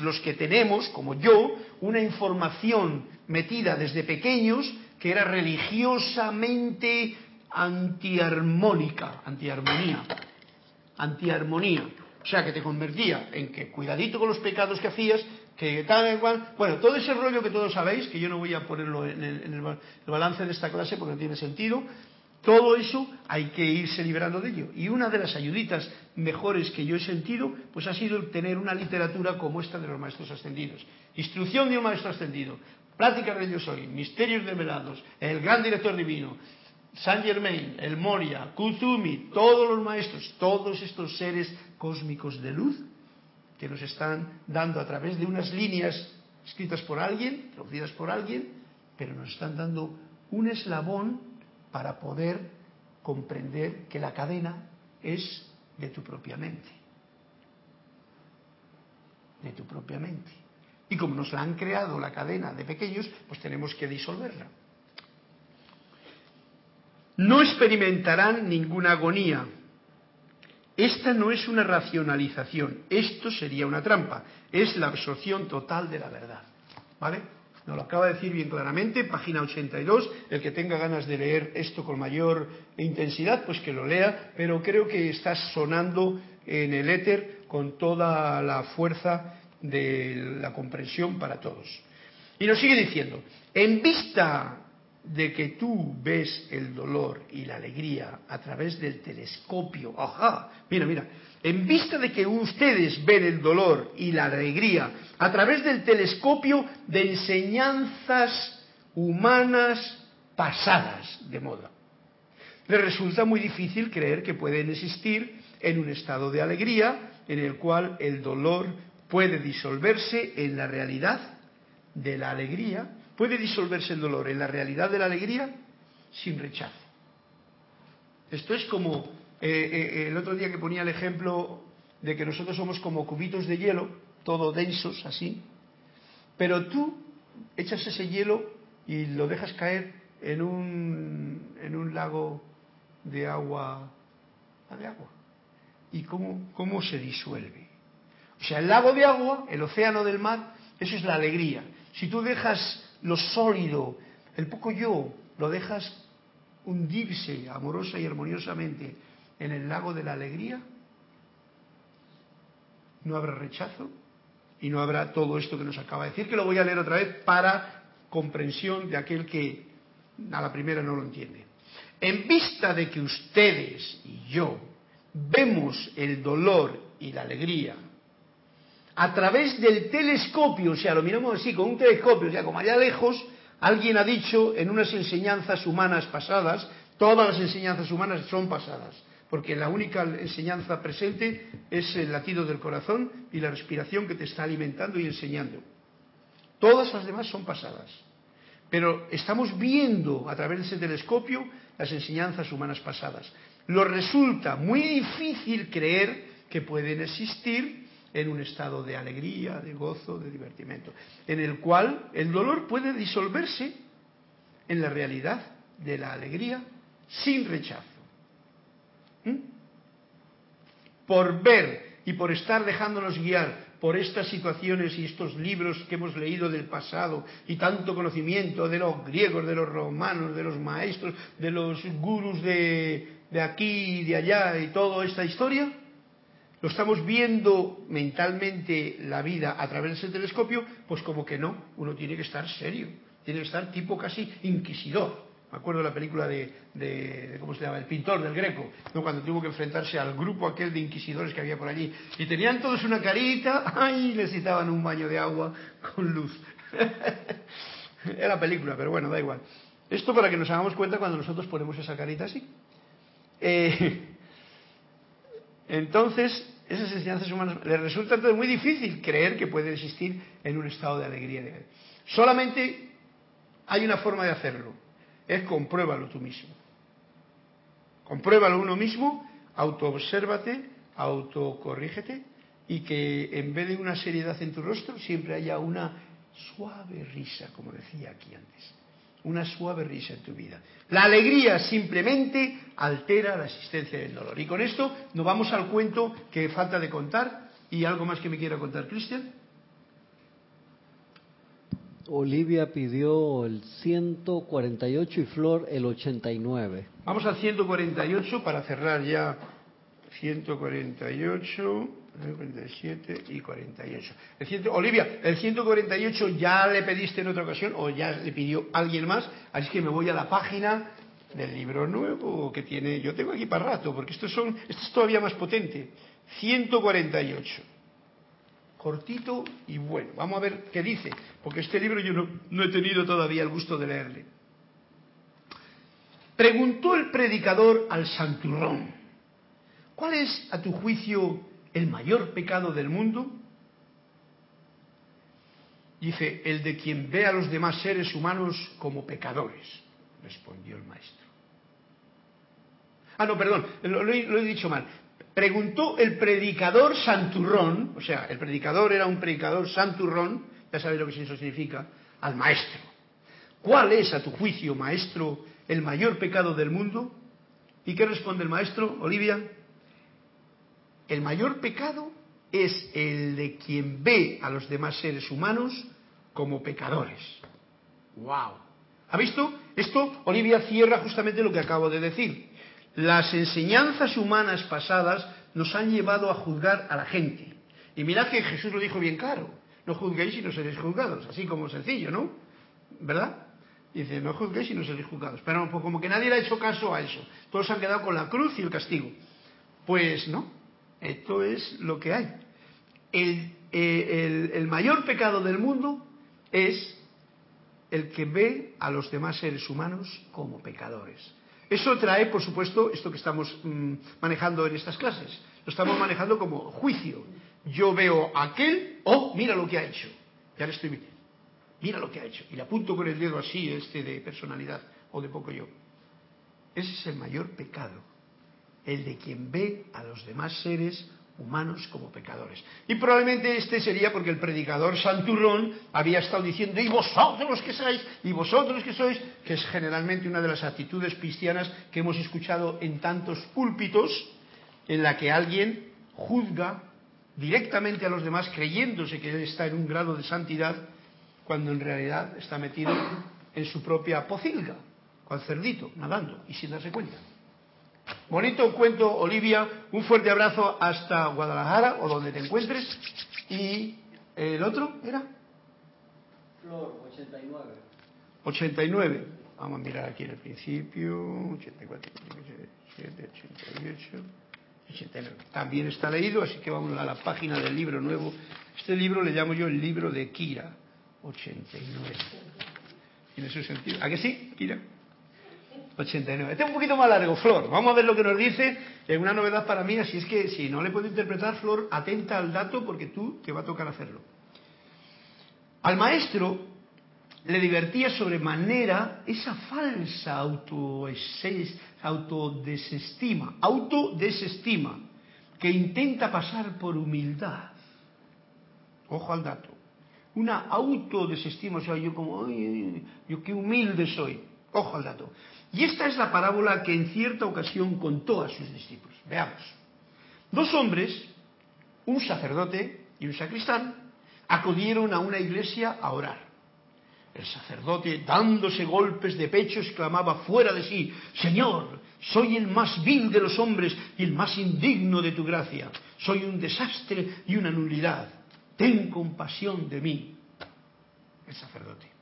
los que tenemos, como yo, una información metida desde pequeños que era religiosamente antiarmónica, antiarmonía, antiarmonía. O sea, que te convertía en que cuidadito con los pecados que hacías, que tal cual. Bueno, todo ese rollo que todos sabéis, que yo no voy a ponerlo en el, balance de esta clase porque no tiene sentido, todo eso hay que irse liberando de ello. Y una de las ayuditas mejores que yo he sentido, pues ha sido tener una literatura como esta de los maestros ascendidos. Instrucción de un maestro ascendido, plática de yo soy, misterios develados, el gran director divino, Saint Germain, el Moria, Kuzumi, todos los maestros, todos estos seres cósmicos de luz que nos están dando a través de unas líneas escritas por alguien, traducidas por alguien, pero nos están dando un eslabón para poder comprender que la cadena es de tu propia mente. De tu propia mente. Y como nos la han creado la cadena de pequeños, pues tenemos que disolverla. No experimentarán ninguna agonía. Esta no es una racionalización, esto sería una trampa, es la absorción total de la verdad. ¿Vale? Nos lo acaba de decir bien claramente, página 82, el que tenga ganas de leer esto con mayor intensidad, pues que lo lea, pero creo que está sonando en el éter con toda la fuerza de la comprensión para todos. Y nos sigue diciendo, en vista de que tú ves el dolor y la alegría a través del telescopio, ajá, mira, mira, en vista de que ustedes ven el dolor y la alegría a través del telescopio de enseñanzas humanas pasadas de moda, les resulta muy difícil creer que pueden existir en un estado de alegría en el cual el dolor puede disolverse en la realidad de la alegría puede disolverse el dolor en la realidad de la alegría sin rechazo. Esto es como eh, eh, el otro día que ponía el ejemplo de que nosotros somos como cubitos de hielo, todo densos así, pero tú echas ese hielo y lo dejas caer en un, en un lago de agua, de agua. ¿Y cómo, cómo se disuelve? O sea, el lago de agua, el océano del mar, eso es la alegría. Si tú dejas lo sólido, el poco yo, lo dejas hundirse amorosa y armoniosamente en el lago de la alegría, no habrá rechazo y no habrá todo esto que nos acaba de decir, que lo voy a leer otra vez para comprensión de aquel que a la primera no lo entiende. En vista de que ustedes y yo vemos el dolor y la alegría a través del telescopio, o sea, lo miramos así, con un telescopio, o sea, como allá lejos, alguien ha dicho en unas enseñanzas humanas pasadas, todas las enseñanzas humanas son pasadas, porque la única enseñanza presente es el latido del corazón y la respiración que te está alimentando y enseñando. Todas las demás son pasadas. Pero estamos viendo a través de ese telescopio las enseñanzas humanas pasadas. Lo resulta muy difícil creer que pueden existir en un estado de alegría, de gozo, de divertimento, en el cual el dolor puede disolverse en la realidad de la alegría sin rechazo. ¿Mm? Por ver y por estar dejándonos guiar por estas situaciones y estos libros que hemos leído del pasado y tanto conocimiento de los griegos, de los romanos, de los maestros, de los gurus de, de aquí y de allá y toda esta historia, lo estamos viendo mentalmente la vida a través de ese telescopio, pues como que no, uno tiene que estar serio, tiene que estar tipo casi inquisidor, Me acuerdo de la película de, ¿cómo se llama? El pintor del Greco, ¿no? cuando tuvo que enfrentarse al grupo aquel de inquisidores que había por allí. Y tenían todos una carita, ¡ay! Necesitaban un baño de agua con luz. Era película, pero bueno, da igual. Esto para que nos hagamos cuenta cuando nosotros ponemos esa carita así. Eh, entonces, esas enseñanzas humanas les resulta muy difícil creer que puede existir en un estado de alegría. Solamente hay una forma de hacerlo es compruébalo tú mismo. Compruébalo uno mismo, autoobsérvate, autocorrígete y que en vez de una seriedad en tu rostro siempre haya una suave risa, como decía aquí antes. Una suave risa en tu vida. La alegría simplemente altera la existencia del dolor. Y con esto nos vamos al cuento que falta de contar. ¿Y algo más que me quiera contar, Cristian? Olivia pidió el 148 y Flor el 89. Vamos al 148 para cerrar ya. 148, 47 y 48. El Olivia, el 148 ya le pediste en otra ocasión o ya le pidió alguien más, así que me voy a la página del libro nuevo que tiene, yo tengo aquí para rato, porque estos son, esto es todavía más potente. 148 cortito y bueno. Vamos a ver qué dice, porque este libro yo no, he tenido todavía el gusto de leerle. Preguntó el predicador al santurrón, ¿cuál es, a tu juicio, el mayor pecado del mundo? Dice, el de quien ve a los demás seres humanos como pecadores, respondió el maestro. Ah, no, perdón, lo he dicho mal preguntó el predicador santurrón, o sea, el predicador era un predicador santurrón, ya sabéis lo que eso significa, al maestro. ¿Cuál es, a tu juicio, maestro, el mayor pecado del mundo? ¿Y qué responde el maestro, Olivia? El mayor pecado es el de quien ve a los demás seres humanos como pecadores. ¡Wow! ¿Ha visto? Esto, Olivia, cierra justamente lo que acabo de decir. Las enseñanzas humanas pasadas nos han llevado a juzgar a la gente. Y mirad que Jesús lo dijo bien claro, no juzguéis y no seréis juzgados, así como sencillo, ¿no? ¿Verdad? Dice, no juzguéis y no seréis juzgados. Pero pues como que nadie le ha hecho caso a eso. Todos han quedado con la cruz y el castigo. Pues no, esto es lo que hay. El, eh, el mayor pecado del mundo es el que ve a los demás seres humanos como pecadores. Eso trae, por supuesto, esto que estamos mm, manejando en estas clases. Lo estamos manejando como juicio. Yo veo a aquel, oh, mira lo que ha hecho. Ya le estoy Mira lo que ha hecho. Y le apunto con el dedo así, este de personalidad o de poco yo. Ese es el mayor pecado. El de quien ve a los demás seres humanos como pecadores. Y probablemente este sería porque el predicador Santurrón había estado diciendo, y vosotros que sois, y vosotros que sois, que es generalmente una de las actitudes cristianas que hemos escuchado en tantos púlpitos, en la que alguien juzga directamente a los demás creyéndose que está en un grado de santidad, cuando en realidad está metido en su propia pocilga, cual cerdito, nadando, y sin darse cuenta. Bonito cuento, Olivia. Un fuerte abrazo hasta Guadalajara o donde te encuentres. ¿Y el otro era? Flor, 89. 89. Vamos a mirar aquí en el principio. 84, 87, 88, 89. También está leído, así que vamos a la página del libro nuevo. Este libro le llamo yo el libro de Kira. 89. ¿Tiene su sentido? ¿A qué sí, Kira? 89. Este es un poquito más largo, Flor. Vamos a ver lo que nos dice. Es una novedad para mí, así es que si no le puedo interpretar, Flor, atenta al dato porque tú te va a tocar hacerlo. Al maestro le divertía sobremanera esa falsa autodesestima, autodesestima, que intenta pasar por humildad. Ojo al dato. Una autodesestima, o sea, yo como, ay, yo qué humilde soy. Ojo al dato. Y esta es la parábola que en cierta ocasión contó a sus discípulos. Veamos. Dos hombres, un sacerdote y un sacristán, acudieron a una iglesia a orar. El sacerdote, dándose golpes de pecho, exclamaba fuera de sí, Señor, soy el más vil de los hombres y el más indigno de tu gracia. Soy un desastre y una nulidad. Ten compasión de mí. El sacerdote.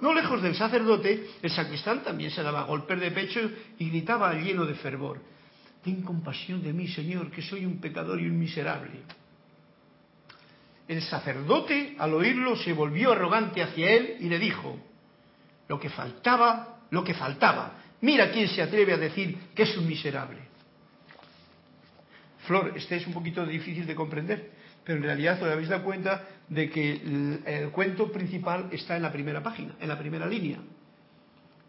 No lejos del sacerdote, el sacristán también se daba golpes de pecho y gritaba lleno de fervor, Ten compasión de mí, Señor, que soy un pecador y un miserable. El sacerdote, al oírlo, se volvió arrogante hacia él y le dijo, lo que faltaba, lo que faltaba, mira quién se atreve a decir que es un miserable. Flor, este es un poquito difícil de comprender, pero en realidad os habéis dado cuenta de que el, cuento principal está en la primera página, en la primera línea.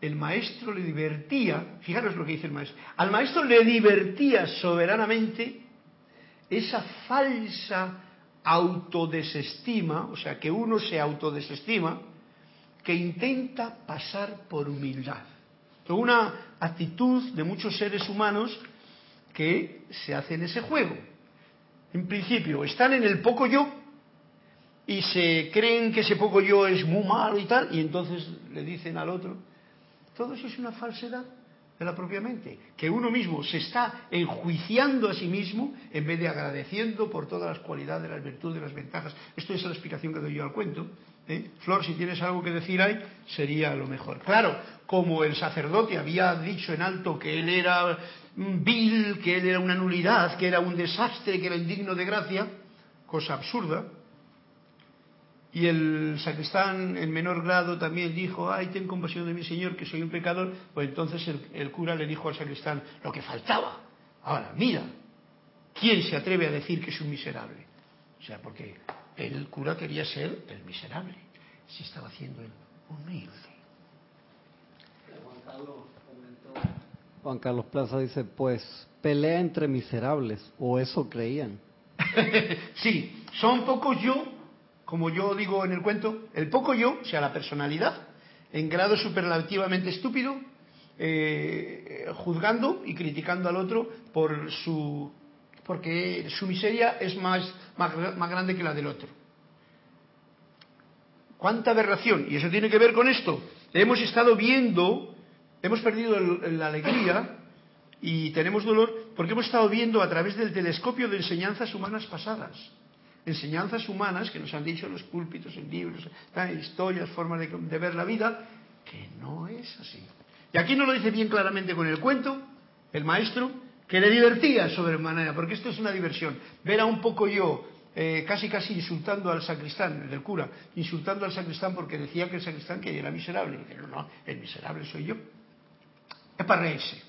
El maestro le divertía, fijaros lo que dice el maestro, al maestro le divertía soberanamente esa falsa autodesestima, o sea, que uno se autodesestima, que intenta pasar por humildad. Una actitud de muchos seres humanos que se hacen ese juego. En principio, están en el poco yo y se creen que ese poco yo es muy malo y tal, y entonces le dicen al otro, todo eso es una falsedad de la propia mente, que uno mismo se está enjuiciando a sí mismo en vez de agradeciendo por todas las cualidades, las virtudes, las ventajas. Esto es la explicación que doy yo al cuento. ¿eh? Flor, si tienes algo que decir ahí, sería lo mejor. Claro, como el sacerdote había dicho en alto que él era vil, que él era una nulidad, que era un desastre, que era indigno de gracia, cosa absurda, y el sacristán en menor grado también dijo, ay, ten compasión de mi Señor, que soy un pecador, pues entonces el, el cura le dijo al sacristán, lo que faltaba. Ahora, mira, ¿quién se atreve a decir que es un miserable? O sea, porque el cura quería ser el miserable, se estaba haciendo el humilde. Juan Carlos Plaza dice, pues pelea entre miserables, o eso creían. sí, son pocos yo, como yo digo en el cuento, el poco yo, o sea, la personalidad, en grado superlativamente estúpido, eh, juzgando y criticando al otro por su porque su miseria es más, más, grande que la del otro. ¿Cuánta aberración? Y eso tiene que ver con esto. Hemos estado viendo, hemos perdido la alegría y tenemos dolor porque hemos estado viendo a través del telescopio de enseñanzas humanas pasadas. Enseñanzas humanas que nos han dicho los púlpitos, en libros, en historias, formas de, ver la vida, que no es así. Y aquí nos lo dice bien claramente con el cuento, el maestro, que le divertía sobremanera, porque esto es una diversión. Ver a un poco yo, eh, casi casi insultando al sacristán, del cura, insultando al sacristán porque decía que el sacristán que era miserable. Y dice, no, no, el miserable soy yo. Es para reírse.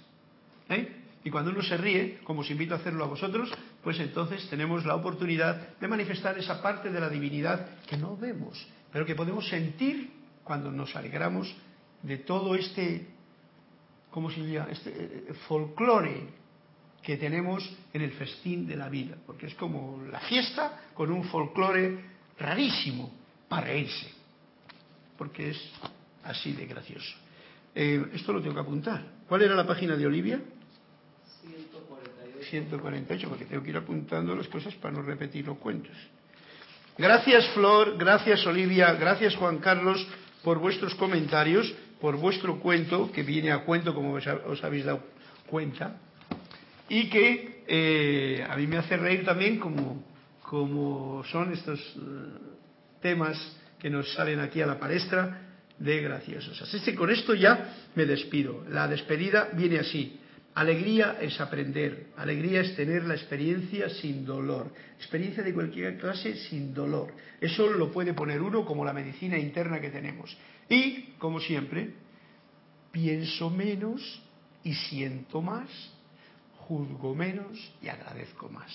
¿eh? Y cuando uno se ríe, como os invito a hacerlo a vosotros, pues entonces tenemos la oportunidad de manifestar esa parte de la divinidad que no vemos, pero que podemos sentir cuando nos alegramos de todo este, ¿cómo se llama? Este eh, folclore que tenemos en el festín de la vida, porque es como la fiesta con un folclore rarísimo para reírse, porque es así de gracioso. Eh, esto lo tengo que apuntar. ¿Cuál era la página de Olivia? 148. 148, porque tengo que ir apuntando las cosas para no repetir los cuentos. Gracias Flor, gracias Olivia, gracias Juan Carlos por vuestros comentarios, por vuestro cuento, que viene a cuento como os habéis dado cuenta y que eh, a mí me hace reír también como, como son estos eh, temas que nos salen aquí a la palestra de graciosos. Así que con esto ya me despido. La despedida viene así. Alegría es aprender, alegría es tener la experiencia sin dolor, experiencia de cualquier clase sin dolor. Eso lo puede poner uno como la medicina interna que tenemos. Y, como siempre, pienso menos y siento más juzgo menos y agradezco más.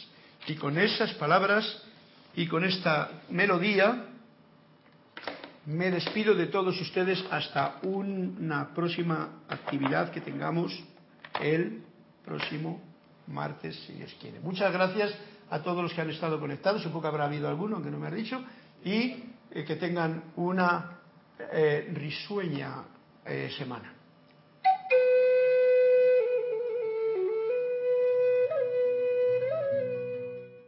Y con esas palabras y con esta melodía me despido de todos ustedes hasta una próxima actividad que tengamos el próximo martes, si Dios quiere. Muchas gracias a todos los que han estado conectados, supongo que habrá habido alguno, aunque no me ha dicho, y eh, que tengan una eh, risueña eh, semana.